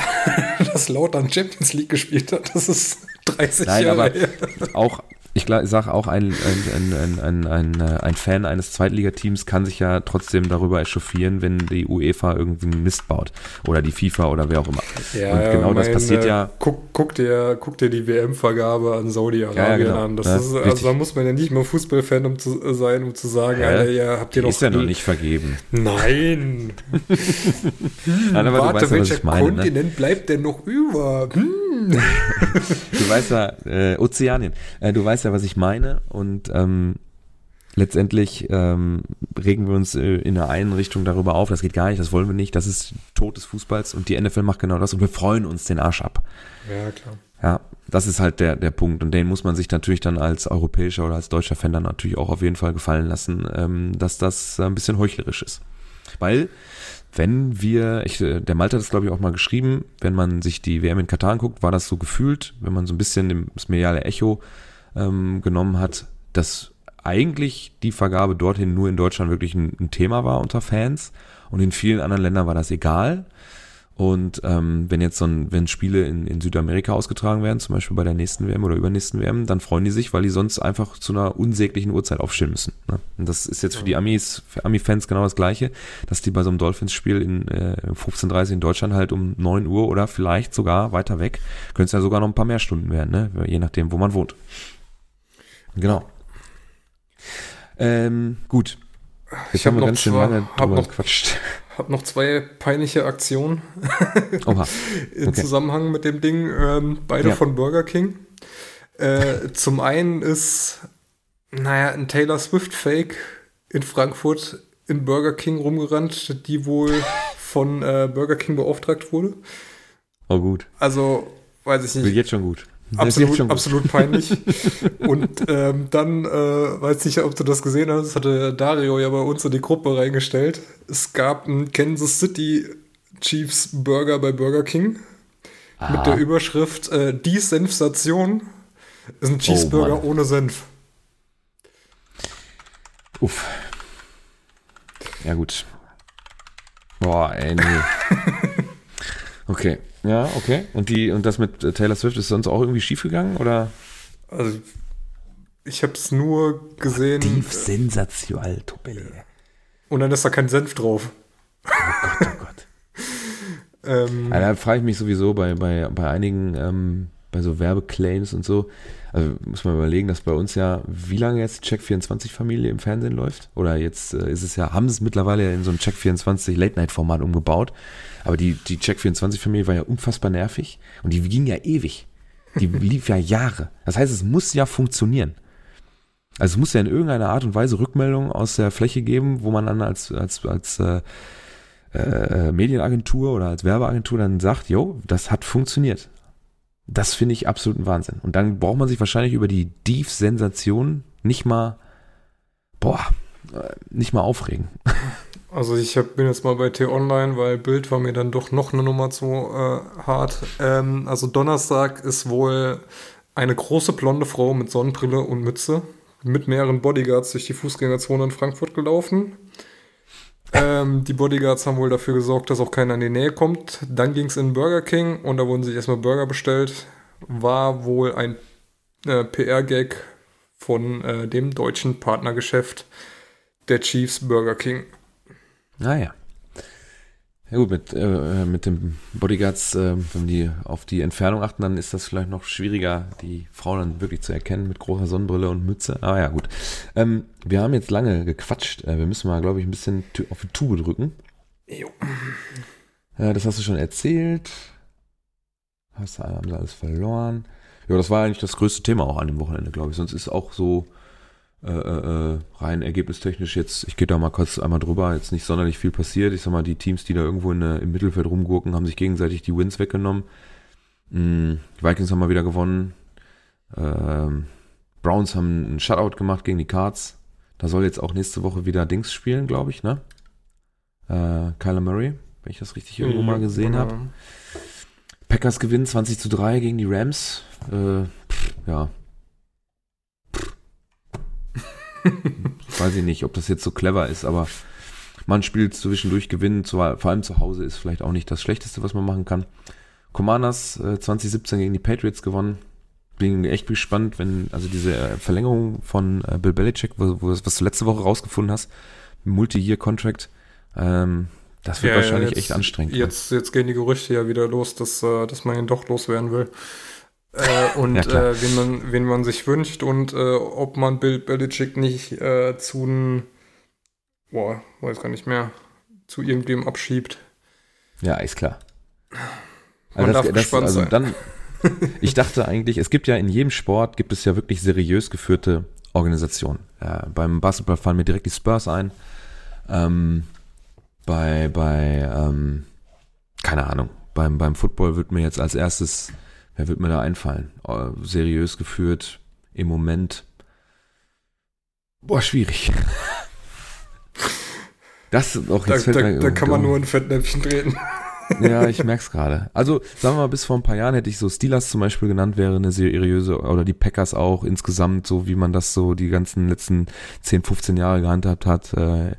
Dass, dass Lautern Champions League gespielt hat, das ist 30 Nein, Jahre aber her. auch, ich sage auch, ein, ein, ein, ein, ein, äh, ein Fan eines Zweitligateams kann sich ja trotzdem darüber echauffieren, wenn die UEFA irgendwie einen Mist baut. Oder die FIFA oder wer auch immer. und genau das mein, passiert äh, ja. Guck, guck, dir, guck dir die WM-Vergabe an Saudi-Arabien Ja, ja, genau. an. Das Ja, ist, also da muss man ja nicht mal Fußballfan um zu äh, sein, um zu sagen, Hä? Alter, ja, habt ihr doch. ist ja noch nicht vergeben. Nein! Nein, aber du Warte, weißt ja, was welcher ich meine. Ne? Kontinent bleibt denn noch über? Hm. du weißt ja, äh, Ozeanien, äh, du weißt ja, was ich meine und ähm, letztendlich ähm, regen wir uns äh, in der einen Richtung darüber auf, das geht gar nicht, das wollen wir nicht, das ist Tod des Fußballs und die NFL macht genau das und wir freuen uns den Arsch ab. Ja, klar. Ja, das ist halt der, der Punkt und den muss man sich natürlich dann als europäischer oder als deutscher Fan dann natürlich auch auf jeden Fall gefallen lassen, ähm, dass das ein bisschen heuchlerisch ist. Weil wenn wir, ich, äh, der Malte hat es glaube ich auch mal geschrieben, wenn man sich die WM in Katar anguckt, war das so gefühlt, wenn man so ein bisschen das mediale Echo ähm, genommen hat, dass eigentlich die Vergabe dorthin nur in Deutschland wirklich ein, ein, Thema war unter Fans und in vielen anderen Ländern war das egal. Und ähm, wenn jetzt so ein, wenn Spiele in, in Südamerika ausgetragen werden, zum Beispiel bei der nächsten WM oder übernächsten WM, dann freuen die sich, weil die sonst einfach zu einer unsäglichen Uhrzeit aufstehen müssen. Ne? Und das ist jetzt für die Amis, für Ami-Fans genau das Gleiche, dass die bei so einem Dolphins-Spiel in äh, 15.30 in Deutschland halt um 9 Uhr oder vielleicht sogar weiter weg, können es ja sogar noch ein paar mehr Stunden werden, ne? je nachdem, wo man wohnt. Genau. Ähm, gut. Jetzt ich habe noch, zwei, hab noch. Hab noch zwei peinliche Aktionen Oha. Okay. im Zusammenhang mit dem Ding. Ähm, beide ja. von Burger King. Äh, zum einen ist, naja, ein Taylor Swift-Fake in Frankfurt in Burger King rumgerannt, die wohl von äh, Burger King beauftragt wurde. Oh, gut. Also, weiß ich nicht. Will jetzt schon gut. Absolut, absolut peinlich. und ähm, dann, äh, weiß nicht, ob du das gesehen hast, hatte Dario ja bei uns in die Gruppe reingestellt. Es gab einen Kansas City Chiefs Burger bei Burger King Aha. mit der Überschrift äh, Die Senfstation ist ein Cheeseburger oh, ohne Senf. Uff. Ja, gut. Boah, ey, nee. okay. Ja, okay. Und die und das mit Taylor Swift ist sonst auch irgendwie schiefgegangen oder? Also ich habe es nur gesehen. Tief sensational, Tobelli. Und dann ist da kein Senf drauf. Oh Gott, oh Gott. ähm, ja, da frage ich mich sowieso bei, bei, bei einigen, ähm, bei so Werbeclaims und so. Also muss man überlegen, dass bei uns ja, wie lange jetzt Check24-Familie im Fernsehen läuft? Oder jetzt äh, ist es ja, haben sie es mittlerweile in so ein Check24 Late-Night-Format umgebaut. Aber die, die Check24-Familie war ja unfassbar nervig und die ging ja ewig. Die lief ja Jahre. Das heißt, es muss ja funktionieren. Also es muss ja in irgendeiner Art und Weise Rückmeldungen aus der Fläche geben, wo man dann als, als, als äh, äh, Medienagentur oder als Werbeagentur dann sagt, jo, das hat funktioniert. Das finde ich absoluten Wahnsinn. Und dann braucht man sich wahrscheinlich über die Dief-Sensation nicht mal, boah, äh, nicht mal aufregen. Also ich hab, bin jetzt mal bei T-Online, weil Bild war mir dann doch noch eine Nummer zu äh, hart. Ähm, also Donnerstag ist wohl eine große blonde Frau mit Sonnenbrille und Mütze mit mehreren Bodyguards durch die Fußgängerzone in Frankfurt gelaufen. Ähm, die Bodyguards haben wohl dafür gesorgt, dass auch keiner in die Nähe kommt. Dann ging es in Burger King und da wurden sich erstmal Burger bestellt. War wohl ein äh, PR-Gag von äh, dem deutschen Partnergeschäft der Chiefs Burger King. Naja. Ah, ja gut, mit, äh, mit den Bodyguards, äh, wenn die auf die Entfernung achten, dann ist das vielleicht noch schwieriger, die Frau dann wirklich zu erkennen mit großer Sonnenbrille und Mütze. Aber ja, gut. Ähm, wir haben jetzt lange gequatscht. Äh, wir müssen mal, glaube ich, ein bisschen auf die Tube drücken. Jo. Ja, das hast du schon erzählt. Hast du alles verloren. Ja, das war eigentlich das größte Thema auch an dem Wochenende, glaube ich. Sonst ist auch so äh, äh, äh, rein ergebnistechnisch jetzt, ich gehe da mal kurz einmal drüber, jetzt nicht sonderlich viel passiert. Ich sag mal, die Teams, die da irgendwo in, im Mittelfeld rumgurken, haben sich gegenseitig die Wins weggenommen. Mhm, die Vikings haben mal wieder gewonnen. Ähm, Browns haben einen Shutout gemacht gegen die Cards. Da soll jetzt auch nächste Woche wieder Dings spielen, glaube ich, ne? Äh, Kyler Murray, wenn ich das richtig irgendwo mal gesehen ja. habe. Packers gewinnen 20 zu 3 gegen die Rams. Äh, pff, ja, Weiß ich nicht, ob das jetzt so clever ist, aber man spielt zwischendurch gewinnen, vor allem zu Hause ist vielleicht auch nicht das Schlechteste, was man machen kann. Commanders äh, 2017 gegen die Patriots gewonnen. Bin echt gespannt, wenn, also diese äh, Verlängerung von äh, Bill Belichick, wo, wo, was du letzte Woche rausgefunden hast, Multi-Year-Contract, ähm, das wird ja, wahrscheinlich jetzt, echt anstrengend. Ne? Jetzt, jetzt gehen die Gerüchte ja wieder los, dass, äh, dass man ihn doch loswerden will äh, und ja, äh, wen, man, wen man sich wünscht und äh, ob man Bill Belichick nicht äh, zu einem, boah, weiß gar nicht mehr, zu irgendwem abschiebt. Ja, ist klar. Man also darf das, gespannt also sein. Dann, ich dachte eigentlich, es gibt ja in jedem Sport, gibt es ja wirklich seriös geführte Organisationen. Äh, beim Basketball fallen mir direkt die Spurs ein. Ähm, bei, bei, ähm, keine Ahnung, beim, beim Football wird mir jetzt als erstes, wer wird mir da einfallen? Oh, seriös geführt, im Moment. Boah, schwierig. Das auch Da, jetzt da, mir- da kann man nur ein Fettnäpfchen treten. ja, ich merk's gerade. Also, sagen wir mal, bis vor ein paar Jahren hätte ich so Steelers zum Beispiel genannt, wäre eine seriöse, oder die Packers auch insgesamt, so wie man das so die ganzen letzten 10, 15 Jahre gehandhabt hat, äh,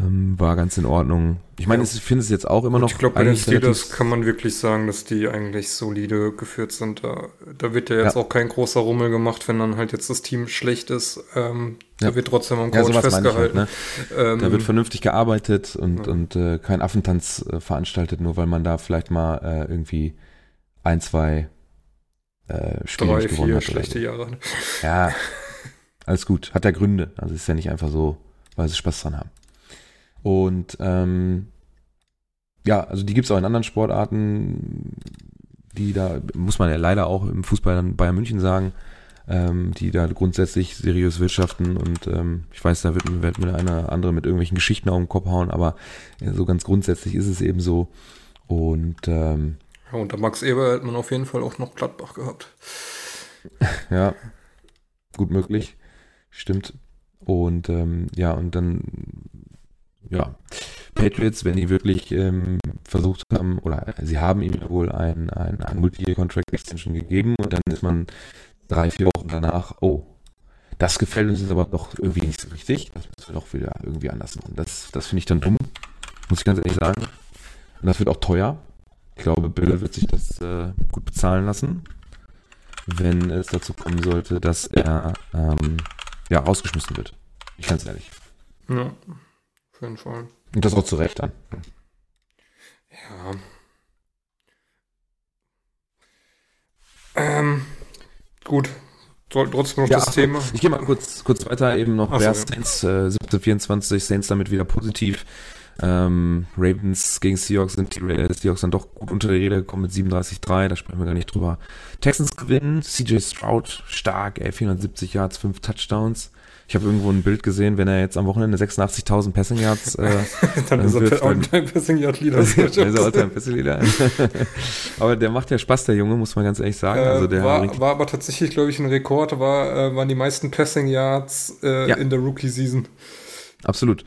ähm, war ganz in Ordnung. Ich meine, Ja. ich finde es jetzt auch immer noch ich glaube, bei den Steelers kann man wirklich sagen, dass die eigentlich solide geführt sind. Da, da wird ja jetzt Ja. auch kein großer Rummel gemacht, wenn dann halt jetzt das Team schlecht ist. Ähm, Ja. Da wird trotzdem am ja, Coach ich halt, festgehalten. ne? ähm, Da wird vernünftig gearbeitet und, Ja. und äh, kein Affentanz äh, veranstaltet, nur weil man da vielleicht mal äh, irgendwie ein, zwei äh, Spiele drei, gewonnen vier hat. schlechte so. Jahre. Ja, alles gut. Hat ja Gründe. Also ist ja nicht einfach so, weil sie Spaß dran haben. Und ähm, ja, also die gibt es auch in anderen Sportarten, die da, muss man ja leider auch im Fußball dann Bayern München sagen, ähm, die da grundsätzlich seriös wirtschaften und ähm, ich weiß, da wird, wird mir der eine oder andere mit irgendwelchen Geschichten auf den Kopf hauen, aber ja, so ganz grundsätzlich ist es eben so. Und ähm, Ja, unter Max Eber hat man auf jeden Fall auch noch Gladbach gehabt. Ja, gut möglich. Stimmt. Und ähm, ja, und dann, ja, Patriots, wenn die wirklich ähm, versucht haben, oder sie haben ihm ja wohl ein, ein, ein Multi-Contract Extension gegeben und dann ist man drei, vier Wochen danach, oh, das gefällt uns jetzt aber doch irgendwie nicht so richtig. Das müssen wir doch wieder irgendwie anders machen. Das, das finde ich dann dumm, muss ich ganz ehrlich sagen. Und das wird auch teuer. Ich glaube, Bill wird sich das äh, gut bezahlen lassen wenn es dazu kommen sollte, dass er ähm, ja rausgeschmissen wird. Ich ganz ehrlich. Ja, auf jeden Fall. Und das auch zu Recht dann. Ja. Ähm, gut. Trotzdem noch Ja, das Thema. Ich gehe mal kurz, kurz weiter, eben noch Ach so, Bears ja. Saints, äh, 1724, Saints damit wieder positiv. Ähm, Ravens gegen Seahawks sind die Ra- Seahawks dann doch gut unter die Räder gekommen mit 37-3, da sprechen wir gar nicht drüber. Texans gewinnen, CJ Stroud stark, ey, 470 Yards, 5 Touchdowns. Ich habe irgendwo ein Bild gesehen, wenn er jetzt am Wochenende 86.000 Passing Yards äh, Dann ist wirft er dann- All-Time Passing Yard Leader. Ist Alltime Leader. Aber der macht ja Spaß, der Junge, muss man ganz ehrlich sagen. also der äh, war, war aber tatsächlich, glaube ich, ein Rekord, war, äh, waren die meisten Passing Yards äh, Ja. in der Rookie-Season. absolut.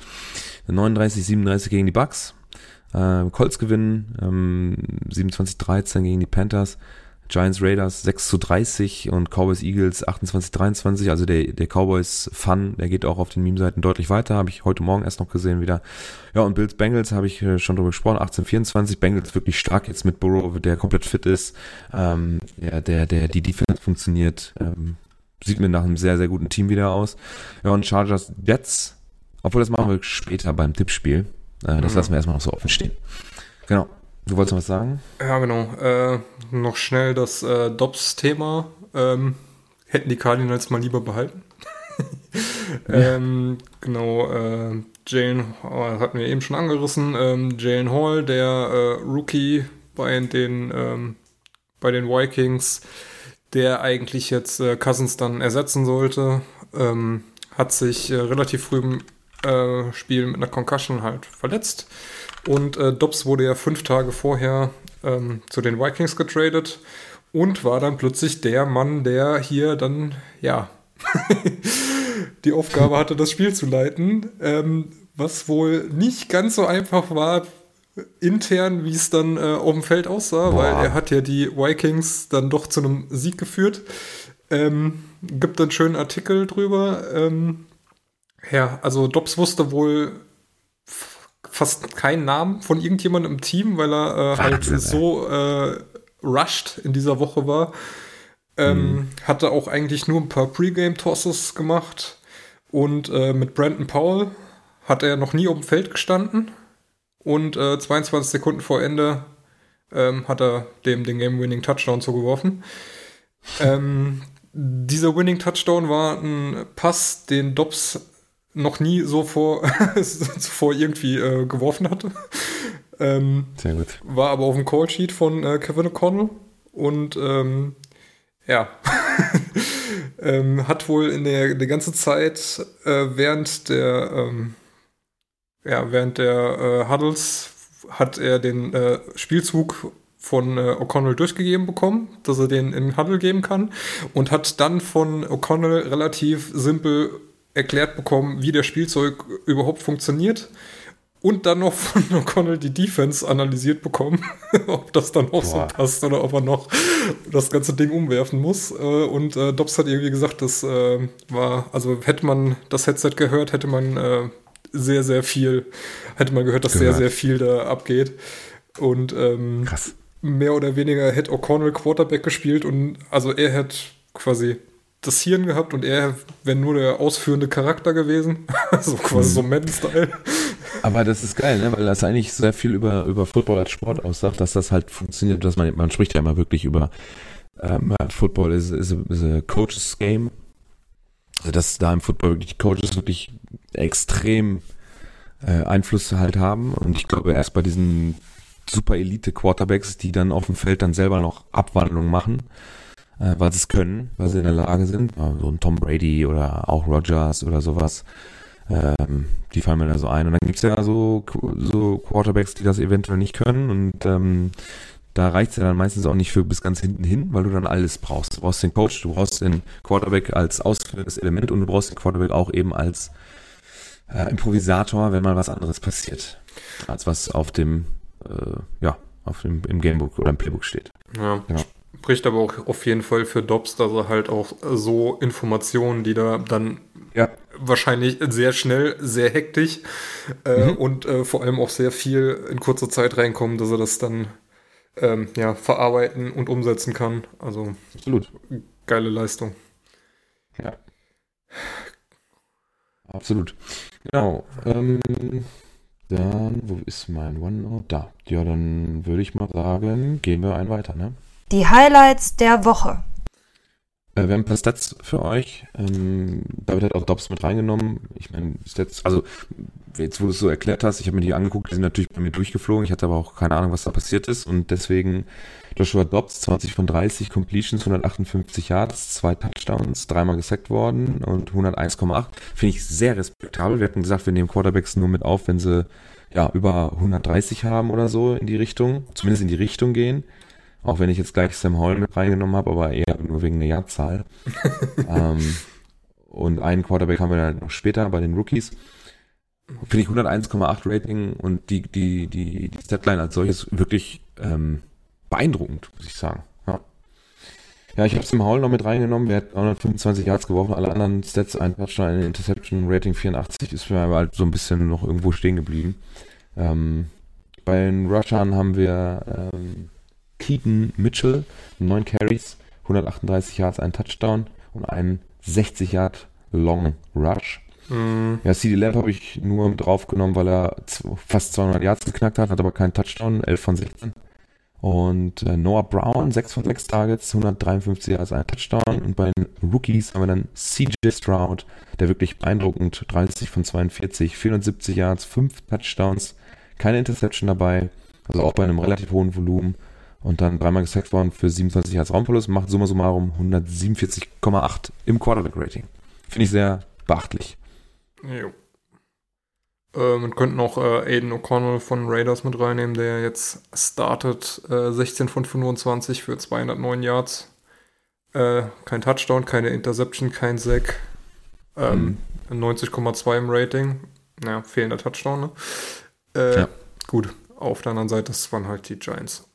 39, 37 gegen die Bucks. Äh, Colts gewinnen, ähm, 27, 13 gegen die Panthers. Giants Raiders 6 zu 30 und Cowboys Eagles 28, 23. Also der, der Cowboys Fun, der geht auch auf den Meme-Seiten deutlich weiter. Habe ich heute Morgen erst noch gesehen wieder. Ja, und Bills Bengals habe ich äh, schon drüber gesprochen. 18, 24. Bengals wirklich stark jetzt mit Burrow, der komplett fit ist. Ähm, ja, der, der, die Defense funktioniert. Ähm, sieht mir nach einem sehr, sehr guten Team wieder aus. Ja, und Chargers Jets. Obwohl, das machen wir später beim Tippspiel. Äh, das Mhm. lassen wir erstmal noch so offen stehen. Genau. Du wolltest noch was sagen? Ja, genau. Äh, noch schnell das äh, Dobbs-Thema. Ähm, hätten die Cardinals mal lieber behalten. ähm, genau, äh, Jalen, äh, hatten wir eben schon angerissen. Ähm, Jalen Hall, der äh, Rookie bei den, ähm, bei den Vikings, der eigentlich jetzt äh, Cousins dann ersetzen sollte, ähm, hat sich äh, relativ früh im äh, Spiel mit einer Concussion halt verletzt. Und äh, Dobbs wurde ja fünf Tage vorher ähm, zu den Vikings getradet und war dann plötzlich der Mann, der hier dann, ja, die Aufgabe hatte, das Spiel zu leiten. Ähm, was wohl nicht ganz so einfach war, intern, wie es dann äh, auf dem Feld aussah, Boah. weil er hat ja die Vikings dann doch zu einem Sieg geführt. Ähm, gibt einen schönen Artikel drüber. Ähm, ja, also Dobbs wusste wohl fast keinen Namen von irgendjemandem im Team, weil er äh, halt so äh, rushed in dieser Woche war. Ähm, Hatte auch eigentlich nur ein paar Pre-Game-Tosses gemacht. Und äh, mit Brandon Powell hat er noch nie auf dem Feld gestanden. Und äh, 22 Sekunden vor Ende ähm, hat er dem den Game-Winning-Touchdown zugeworfen. ähm, dieser Winning-Touchdown war ein Pass, den Dobbs noch nie so vor, zuvor irgendwie äh, geworfen hatte. Ähm, Sehr gut. war aber auf dem Callsheet von äh, Kevin O'Connell und ähm, ja, ähm, hat wohl in der, der ganze Zeit äh, während der ähm, ja, während der äh, Huddles hat er den äh, Spielzug von äh, O'Connell durchgegeben bekommen, dass er den in Huddle geben kann und hat dann von O'Connell relativ simpel erklärt bekommen, wie der Spielzeug überhaupt funktioniert und dann noch von O'Connell die Defense analysiert bekommen, ob das dann auch Boah. so passt oder ob er noch das ganze Ding umwerfen muss. Äh, und äh, Dobbs hat irgendwie gesagt, das äh, war, also hätte man das Headset gehört, hätte man äh, sehr, sehr viel, hätte man gehört, dass gehört. sehr, sehr viel da abgeht. Und ähm, mehr oder weniger hätte O'Connell Quarterback gespielt und also er hätte quasi das Hirn gehabt und er wäre nur der ausführende Charakter gewesen. so quasi mhm. so Man-Style. Aber das ist geil, ne? weil das eigentlich sehr viel über, über Football als Sport aussagt, dass das halt funktioniert, dass man, man spricht ja immer wirklich über ähm, Football is, is, a, is a coach's game. Also dass da im Football wirklich die Coaches wirklich extrem äh, Einfluss halt haben. Und ich glaube, erst bei diesen super Elite-Quarterbacks, die dann auf dem Feld dann selber noch Abwandlungen machen, äh, weil sie es können, weil sie in der Lage sind. So ein Tom Brady oder auch Rogers oder sowas. Ähm, die fallen mir da so ein. Und dann gibt's ja so, so Quarterbacks, die das eventuell nicht können. Und ähm, da reicht's ja dann meistens auch nicht für bis ganz hinten hin, weil du dann alles brauchst. Du brauchst den Coach, du brauchst den Quarterback als ausführendes Element und du brauchst den Quarterback auch eben als äh, Improvisator, wenn mal was anderes passiert, als was auf dem, äh, ja, auf dem im Gamebook oder im Playbook steht. Ja. Genau. Spricht aber auch auf jeden Fall für Dobbs, dass er halt auch so Informationen, die da dann ja. wahrscheinlich sehr schnell, sehr hektisch äh, mhm. und äh, vor allem auch sehr viel in kurzer Zeit reinkommen, dass er das dann ähm, ja, verarbeiten und umsetzen kann. Also absolut geile Leistung. Ja. Absolut. Genau. Ähm, dann, wo ist mein OneNote? Da. Ja, dann würde ich mal sagen, gehen wir ein weiter, ne? Die Highlights der Woche. Äh, wir haben ein paar Stats für euch. Ähm, David hat auch Dobbs mit reingenommen. Ich meine, Stats, also jetzt wo du es so erklärt hast, ich habe mir die angeguckt, die sind natürlich bei mir durchgeflogen. Ich hatte aber auch keine Ahnung, was da passiert ist. Und deswegen Joshua Dobbs, 20 von 30 Completions, 158 Yards, zwei Touchdowns, dreimal gesackt worden und 101,8. Finde ich sehr respektabel. Wir hatten gesagt, wir nehmen Quarterbacks nur mit auf, wenn sie ja über 130 haben oder so in die Richtung, zumindest in die Richtung gehen. Auch wenn ich jetzt gleich Sam Hall mit reingenommen habe, aber eher nur wegen der Jahrzahl. ähm, und einen Quarterback haben wir dann noch später bei den Rookies. Finde ich 101,8 Rating und die, die, die, die Statline als solches wirklich ähm, beeindruckend, muss ich sagen. Ja, ja ich habe Sam Hall noch mit reingenommen. Der hat 325 Yards geworfen, alle anderen Stats, ein Touchdown, eine Interception, Rating 84 ist mir aber halt so ein bisschen noch irgendwo stehen geblieben. Ähm, bei den Rushern haben wir ähm, Keaton Mitchell, 9 Carries, 138 Yards, ein Touchdown und einen 60 Yard Long Rush. Mhm. Ja, CD Lamb habe ich nur draufgenommen, weil er fast 200 Yards geknackt hat, hat aber keinen Touchdown, 11 von 16. Und äh, Noah Brown, 6 von 6 Targets, 153 Yards, ein Touchdown. Und bei den Rookies haben wir dann CJ Stroud, der wirklich beeindruckend, 30 von 42, 470 Yards, 5 Touchdowns, keine Interception dabei, also auch bei einem relativ hohen Volumen und dann dreimal gesackt worden für 27 als Raumverlust, macht summa summarum 147,8 im Quarterback-Rating. Finde ich sehr beachtlich. Jo. Äh, man könnte noch äh, Aiden O'Connell von Raiders mit reinnehmen, der jetzt startet, äh, 16 von 25 für 209 Yards. Äh, kein Touchdown, keine Interception, kein Sack. Ähm, mhm. 90,2 im Rating. Naja, fehlender Touchdown, ne? Äh, ja. Gut, auf der anderen Seite, das waren halt die Giants.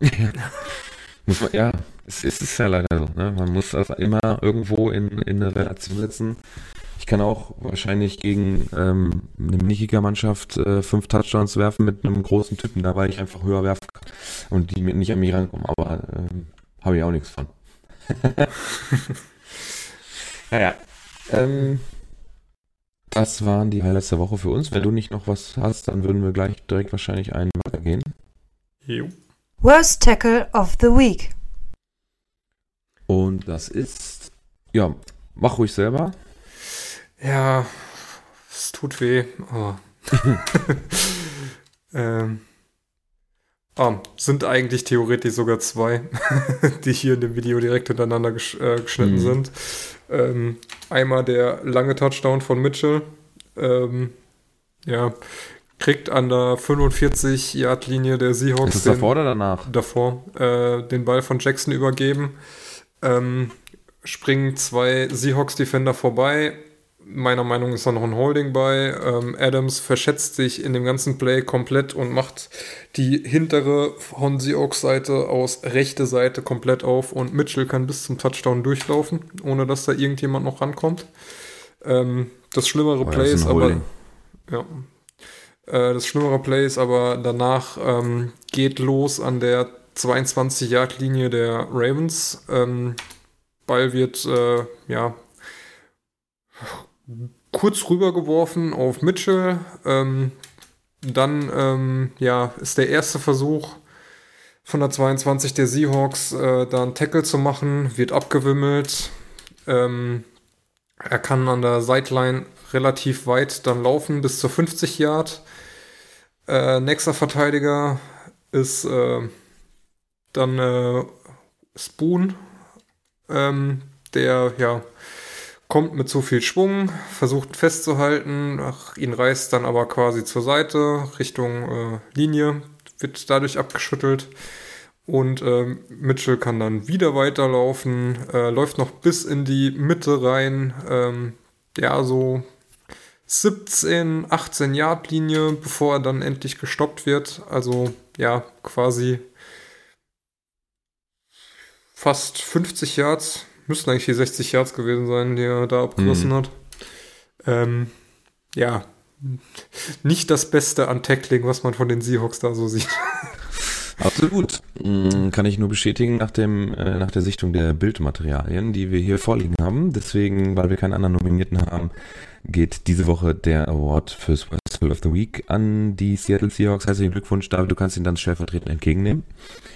muss man, ja, es, es, ist ja leider so. Ne? Man muss das immer irgendwo in, in eine Relation setzen. Ich kann auch wahrscheinlich gegen ähm, eine Minikicker-Mannschaft äh, fünf Touchdowns werfen mit einem großen Typen, da weil ich einfach höher werfen kann und die nicht an mich rankommen. Aber ähm, habe ich auch nichts von. naja. Ähm, das waren die Highlights der Woche für uns. Wenn du nicht noch was hast, dann würden wir gleich direkt wahrscheinlich einen weitergehen. Jo. Worst Tackle of the Week. Und das ist, ja, mach ruhig selber. Ja, es tut weh. Oh. ähm, Ah, sind eigentlich theoretisch sogar zwei, die hier in dem Video direkt hintereinander gesch äh, geschnitten Mhm. sind. Ähm, einmal der lange Touchdown von Mitchell. Ähm, ja, kriegt an der 45-Yard-Linie der Seahawks Ist den- davor oder danach? davor äh, den Ball von Jackson übergeben. Ähm, springen zwei Seahawks-Defender vorbei. Meiner Meinung nach ist da noch ein Holding bei. Ähm, Adams verschätzt sich in dem ganzen Play komplett und macht die hintere von Seahawks-Seite aus rechte Seite komplett auf und Mitchell kann bis zum Touchdown durchlaufen, ohne dass da irgendjemand noch rankommt. Ähm, das schlimmere Oh, Play ist aber ja. Äh, das schlimmere Play ist aber danach ähm, geht los an der 22-Yard-Linie der Ravens. Ähm, Ball wird äh, ja kurz rübergeworfen auf Mitchell. Ähm, dann ähm, ja, ist der erste Versuch von der 22 der Seahawks, äh, da einen Tackle zu machen, wird abgewimmelt. Ähm, er kann an der Sideline relativ weit dann laufen, bis zu 50 Yard. Äh, nächster Verteidiger ist äh, dann äh, Spoon, ähm, der ja kommt mit zu viel Schwung, versucht festzuhalten, ach, ihn reißt dann aber quasi zur Seite Richtung äh, Linie, wird dadurch abgeschüttelt. Und ähm, Mitchell kann dann wieder weiterlaufen, äh, läuft noch bis in die Mitte rein. Ähm, ja, so 17, 18 Yard Linie, bevor er dann endlich gestoppt wird. Also ja, quasi fast 50 Yards. Müssten eigentlich die 60 Yards gewesen sein, die er da abgerissen Mhm. hat. Ähm, ja, nicht das Beste an Tackling, was man von den Seahawks da so sieht. Absolut. Mm, Kann ich nur bestätigen nach dem äh, nach der Sichtung der Bildmaterialien, die wir hier vorliegen haben. Deswegen, weil wir keinen anderen Nominierten haben, geht diese Woche der Award fürs Fill of the Week an die Seattle Seahawks. Herzlichen Glückwunsch, David. Du kannst ihn dann stellvertretend entgegennehmen.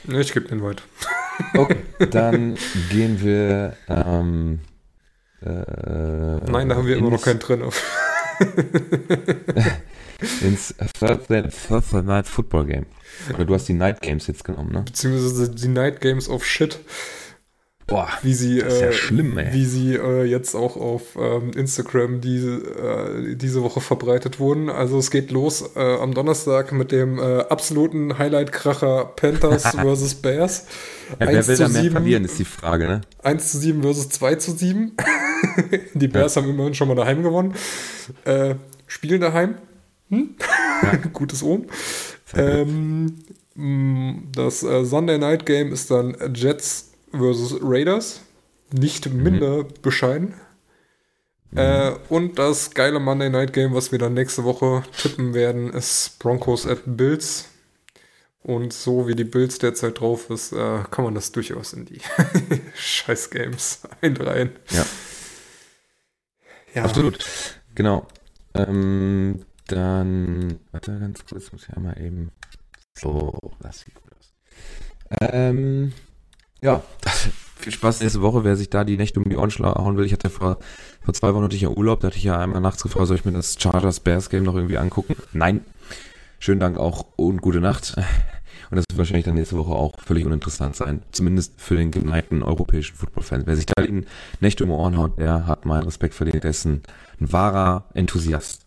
Ich gebe den weiter. Okay. Dann gehen wir. Ähm, äh, Nein, da haben wir immer noch keinen drin. ins Thursday, Thursday Night Football Game. Oder du hast die Night Games jetzt genommen, ne? Beziehungsweise die Night Games of Shit, Boah, wie sie, das ist ja äh, schlimm, ey. wie sie äh, jetzt auch auf ähm, Instagram diese, äh, diese Woche verbreitet wurden. Also es geht los äh, am Donnerstag mit dem äh, absoluten Highlight-Kracher Panthers versus Bears. Ja, wer 1 will zu da mehr 7. verlieren, ist die Frage, ne? 1 zu 7 versus 2 zu 7. Die Bears haben immerhin schon mal daheim gewonnen. Äh, spielen daheim. Hm? Gutes Ohm. Ähm, mh, das äh, Sunday Night Game ist dann Jets versus Raiders. Nicht minder bescheiden. Äh, und das geile Monday Night Game, was wir dann nächste Woche tippen werden, ist Broncos at Bills. Und so wie die Bills derzeit drauf ist, äh, kann man das durchaus in die Scheiß-Games einreihen. Ja. Ja, Absolut. Genau. Ähm, dann, warte ganz kurz, muss ich einmal eben. So, das sieht gut aus. Ähm, ja, viel Spaß nächste Woche, wer sich da die Nächte um die Ohren schla- hauen will. Ich hatte vor, vor zwei Wochen hatte ich ja Urlaub, da hatte ich ja einmal nachts gefragt, soll ich mir das Chargers Bears Game noch irgendwie angucken? Nein. Schönen Dank auch und gute Nacht. Und das wird wahrscheinlich dann nächste Woche auch völlig uninteressant sein. Zumindest für den geneigten europäischen Football-Fan. Wer sich da die Nächte um die Ohren haut, der hat meinen Respekt verdient. Der ist ein, ein wahrer Enthusiast.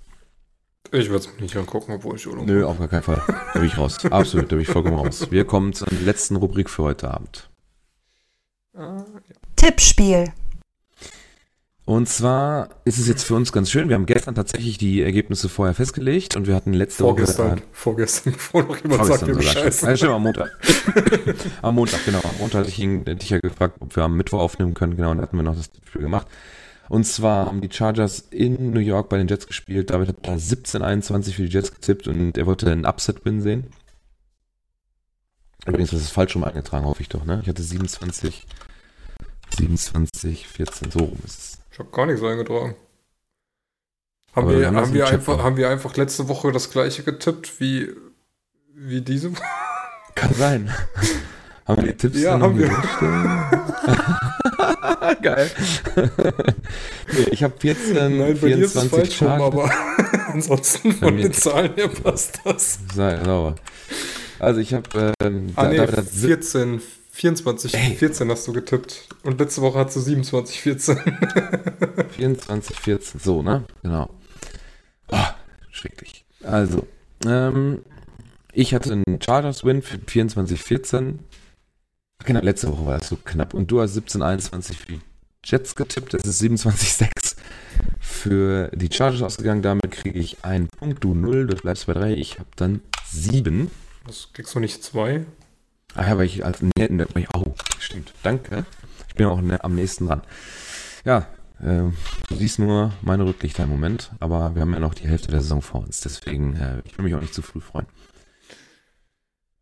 Ich werde es mir nicht angucken, obwohl ich Urlaub Nö, auf gar keinen Fall. Da bin ich raus. Absolut, da bin ich vollkommen raus. Wir kommen zur letzten Rubrik für heute Abend. Ah, Tippspiel. Und zwar ist es jetzt für uns ganz schön. Wir haben gestern tatsächlich die Ergebnisse vorher festgelegt und wir hatten letzte Vorgestern, Woche. vorgestern, bevor noch jemand Vorgestern sagt, schon. scheiße. Ja, stimmt, am Montag. am Montag, genau. Am Montag hatte ich ihn, dich ja gefragt, ob wir am Mittwoch aufnehmen können. Genau, und da hatten wir noch das Spiel gemacht. Und zwar haben die Chargers in New York bei den Jets gespielt. David hat da 17-21 für die Jets getippt und er wollte einen Upset-Win sehen. Übrigens, das ist falsch rum eingetragen, hoffe ich doch, ne? Ich hatte 27, 27, 14, so rum ist es. Ich habe gar nichts eingetragen. Haben Aber wir haben wir einfach, haben wir einfach letzte Woche das gleiche getippt wie, wie diese Woche? Kann sein. haben wir die Tipps Ja, haben wir. Geil. nee, ich habe 14, Nein, bei dir ist es 24 falsch rum, aber ansonsten von den Zahlen her passt das. Sei sauber. Also ich habe äh, Ah, nee, David hat si- 14, 24, Ey. 14 hast du getippt. Und letzte Woche hat sie 27, 14. 24, 14, so, ne? Genau. Ah, schrecklich. Also, ähm, ich hatte einen Chargers-Win für 24, 14. Genau, letzte Woche war das so knapp. Und du hast 17, 21 für die Jets getippt. Das ist 27, 6 für die Chargers ausgegangen. Damit kriege ich einen Punkt, du 0, du bleibst bei 3. Ich habe dann 7. Das kriegst du nicht zwei. Ah ja, weil ich als netten, oh, stimmt, danke. Ich bin auch ne, am nächsten dran. Ja, ähm, du siehst nur meine Rücklichter im Moment, aber wir haben ja noch die Hälfte der Saison vor uns, deswegen äh, ich will mich auch nicht zu früh freuen.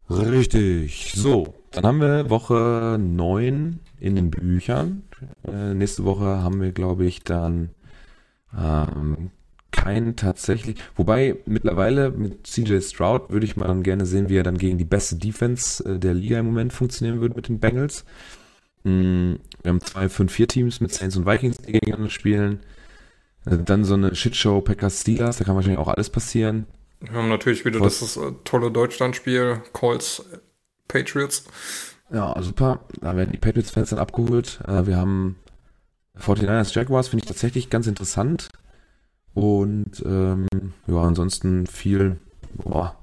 Richtig. So, dann haben wir Woche 9 in den Büchern. Äh, nächste Woche haben wir, glaube ich, dann ähm, kein tatsächlich. Wobei mittlerweile mit CJ Stroud würde ich mal gerne sehen, wie er dann gegen die beste Defense äh, der Liga im Moment funktionieren würde mit den Bengals. Mm, Wir haben zwei 5-4-Teams mit Saints und Vikings, die gegeneinander spielen. Äh, Dann so eine Shitshow Packers Steelers, da kann wahrscheinlich auch alles passieren. Wir haben natürlich wieder Was- das äh, tolle Deutschlandspiel, äh, Patriots. Ja, super. Da werden die Patriots-Fans dann abgeholt. Äh, Wir haben 49ers Jaguars, finde ich tatsächlich ganz interessant. Und ähm, ja, ansonsten viel, boah,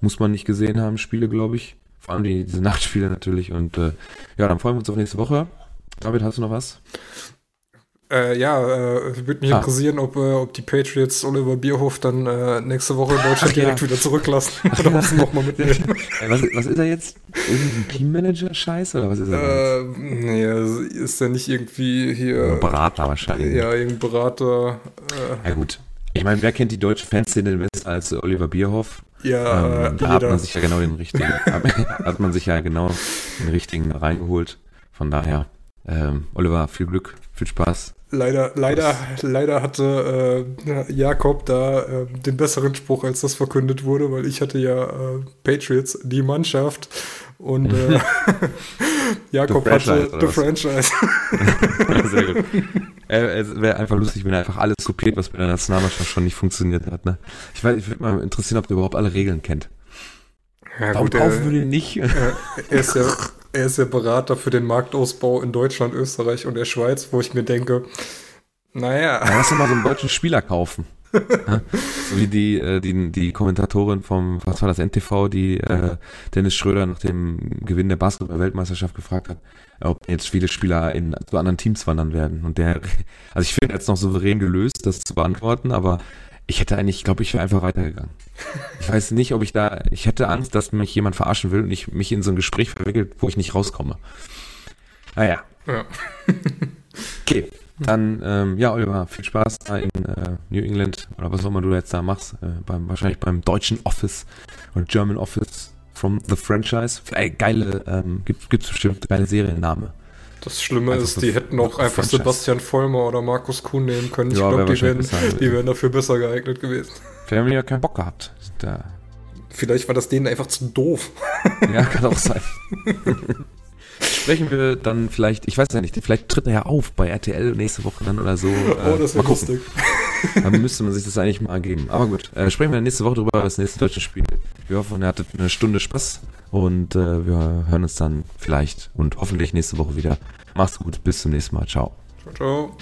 muss man nicht gesehen haben, Spiele, glaube ich. Vor allem die, diese Nachtspiele natürlich. Und äh, ja, dann freuen wir uns auf nächste Woche. David, hast du noch was? Äh, ja, äh, würde mich Ah. interessieren, ob, äh, ob die Patriots Oliver Bierhoff dann äh, nächste Woche in Deutschland Ach ja. direkt wieder zurücklassen. Oder was nochmal mitnehmen. Was, was ist er jetzt? Irgendein Teammanager-Scheiß oder was ist er? äh, nee, ist der nicht irgendwie hier, Berater wahrscheinlich. ja, irgendein Berater, äh, Ja gut. Ich meine, wer kennt die deutsche Fanszene besser als Oliver Bierhoff? ja, ähm, äh, da hat jeder. man sich ja genau den richtigen, hat man sich ja genau den richtigen reingeholt. Von daher, ähm, Oliver, viel Glück, viel Spaß. Leider, leider, leider hatte äh, Jakob da äh, den besseren Spruch, als das verkündet wurde, weil ich hatte ja äh, Patriots, die Mannschaft und äh, Jakob The hatte The? Franchise. Sehr gut. Äh, es wäre einfach lustig, wenn er einfach alles kopiert, was bei der Nationalmannschaft schon nicht funktioniert hat. Ne? Ich, weiß, ich würde mal interessieren, ob der überhaupt alle Regeln kennt. Ja, Warum gut, kaufen wir den nicht? äh, er, ist ja, er ist ja Berater für den Marktausbau in Deutschland, Österreich und der Schweiz, wo ich mir denke, naja, Ja, lass doch mal so einen deutschen Spieler kaufen. Ja, so wie die, äh, die, die Kommentatorin vom, was war das, NTV, die äh, Dennis Schröder nach dem Gewinn der Basketball-Weltmeisterschaft gefragt hat, ob jetzt viele Spieler in, zu anderen Teams wandern werden. Und der, also ich finde, er hat es noch souverän gelöst, das zu beantworten, aber ich hätte eigentlich, ich glaube, ich wäre einfach weitergegangen. Ich weiß nicht, ob ich da, ich hätte Angst, dass mich jemand verarschen will und ich mich in so ein Gespräch verwickelt, wo ich nicht rauskomme. Naja, ja. Okay, dann, ähm, ja, Oliver, viel Spaß da in äh, New England oder was auch immer du jetzt da machst. Äh, beim, wahrscheinlich beim deutschen Office oder German Office from the Franchise. Ey, geile, ähm, gibt gibt's bestimmt geile Serienname. Das Schlimme Also ist, die hätten auch einfach Franchise. Sebastian Vollmer oder Markus Kuhn nehmen können. Ich Ja, glaube, wär die, besser die wären dafür besser geeignet gewesen. Vielleicht haben die ja keinen Bock gehabt. Da, Vielleicht war das denen einfach zu doof. ja, kann auch sein. Sprechen wir dann vielleicht, ich weiß ja nicht, vielleicht tritt er ja auf bei RTL nächste Woche dann oder so. Äh, oh, das mal wäre lustig. Dann müsste man sich das eigentlich mal geben. Aber gut, äh, sprechen wir nächste Woche drüber, das nächste deutsche Spiel. Wir hoffen, ihr hattet eine Stunde Spaß und äh, wir hören uns dann vielleicht und hoffentlich nächste Woche wieder. Macht's gut, bis zum nächsten Mal. Ciao. Ciao, ciao.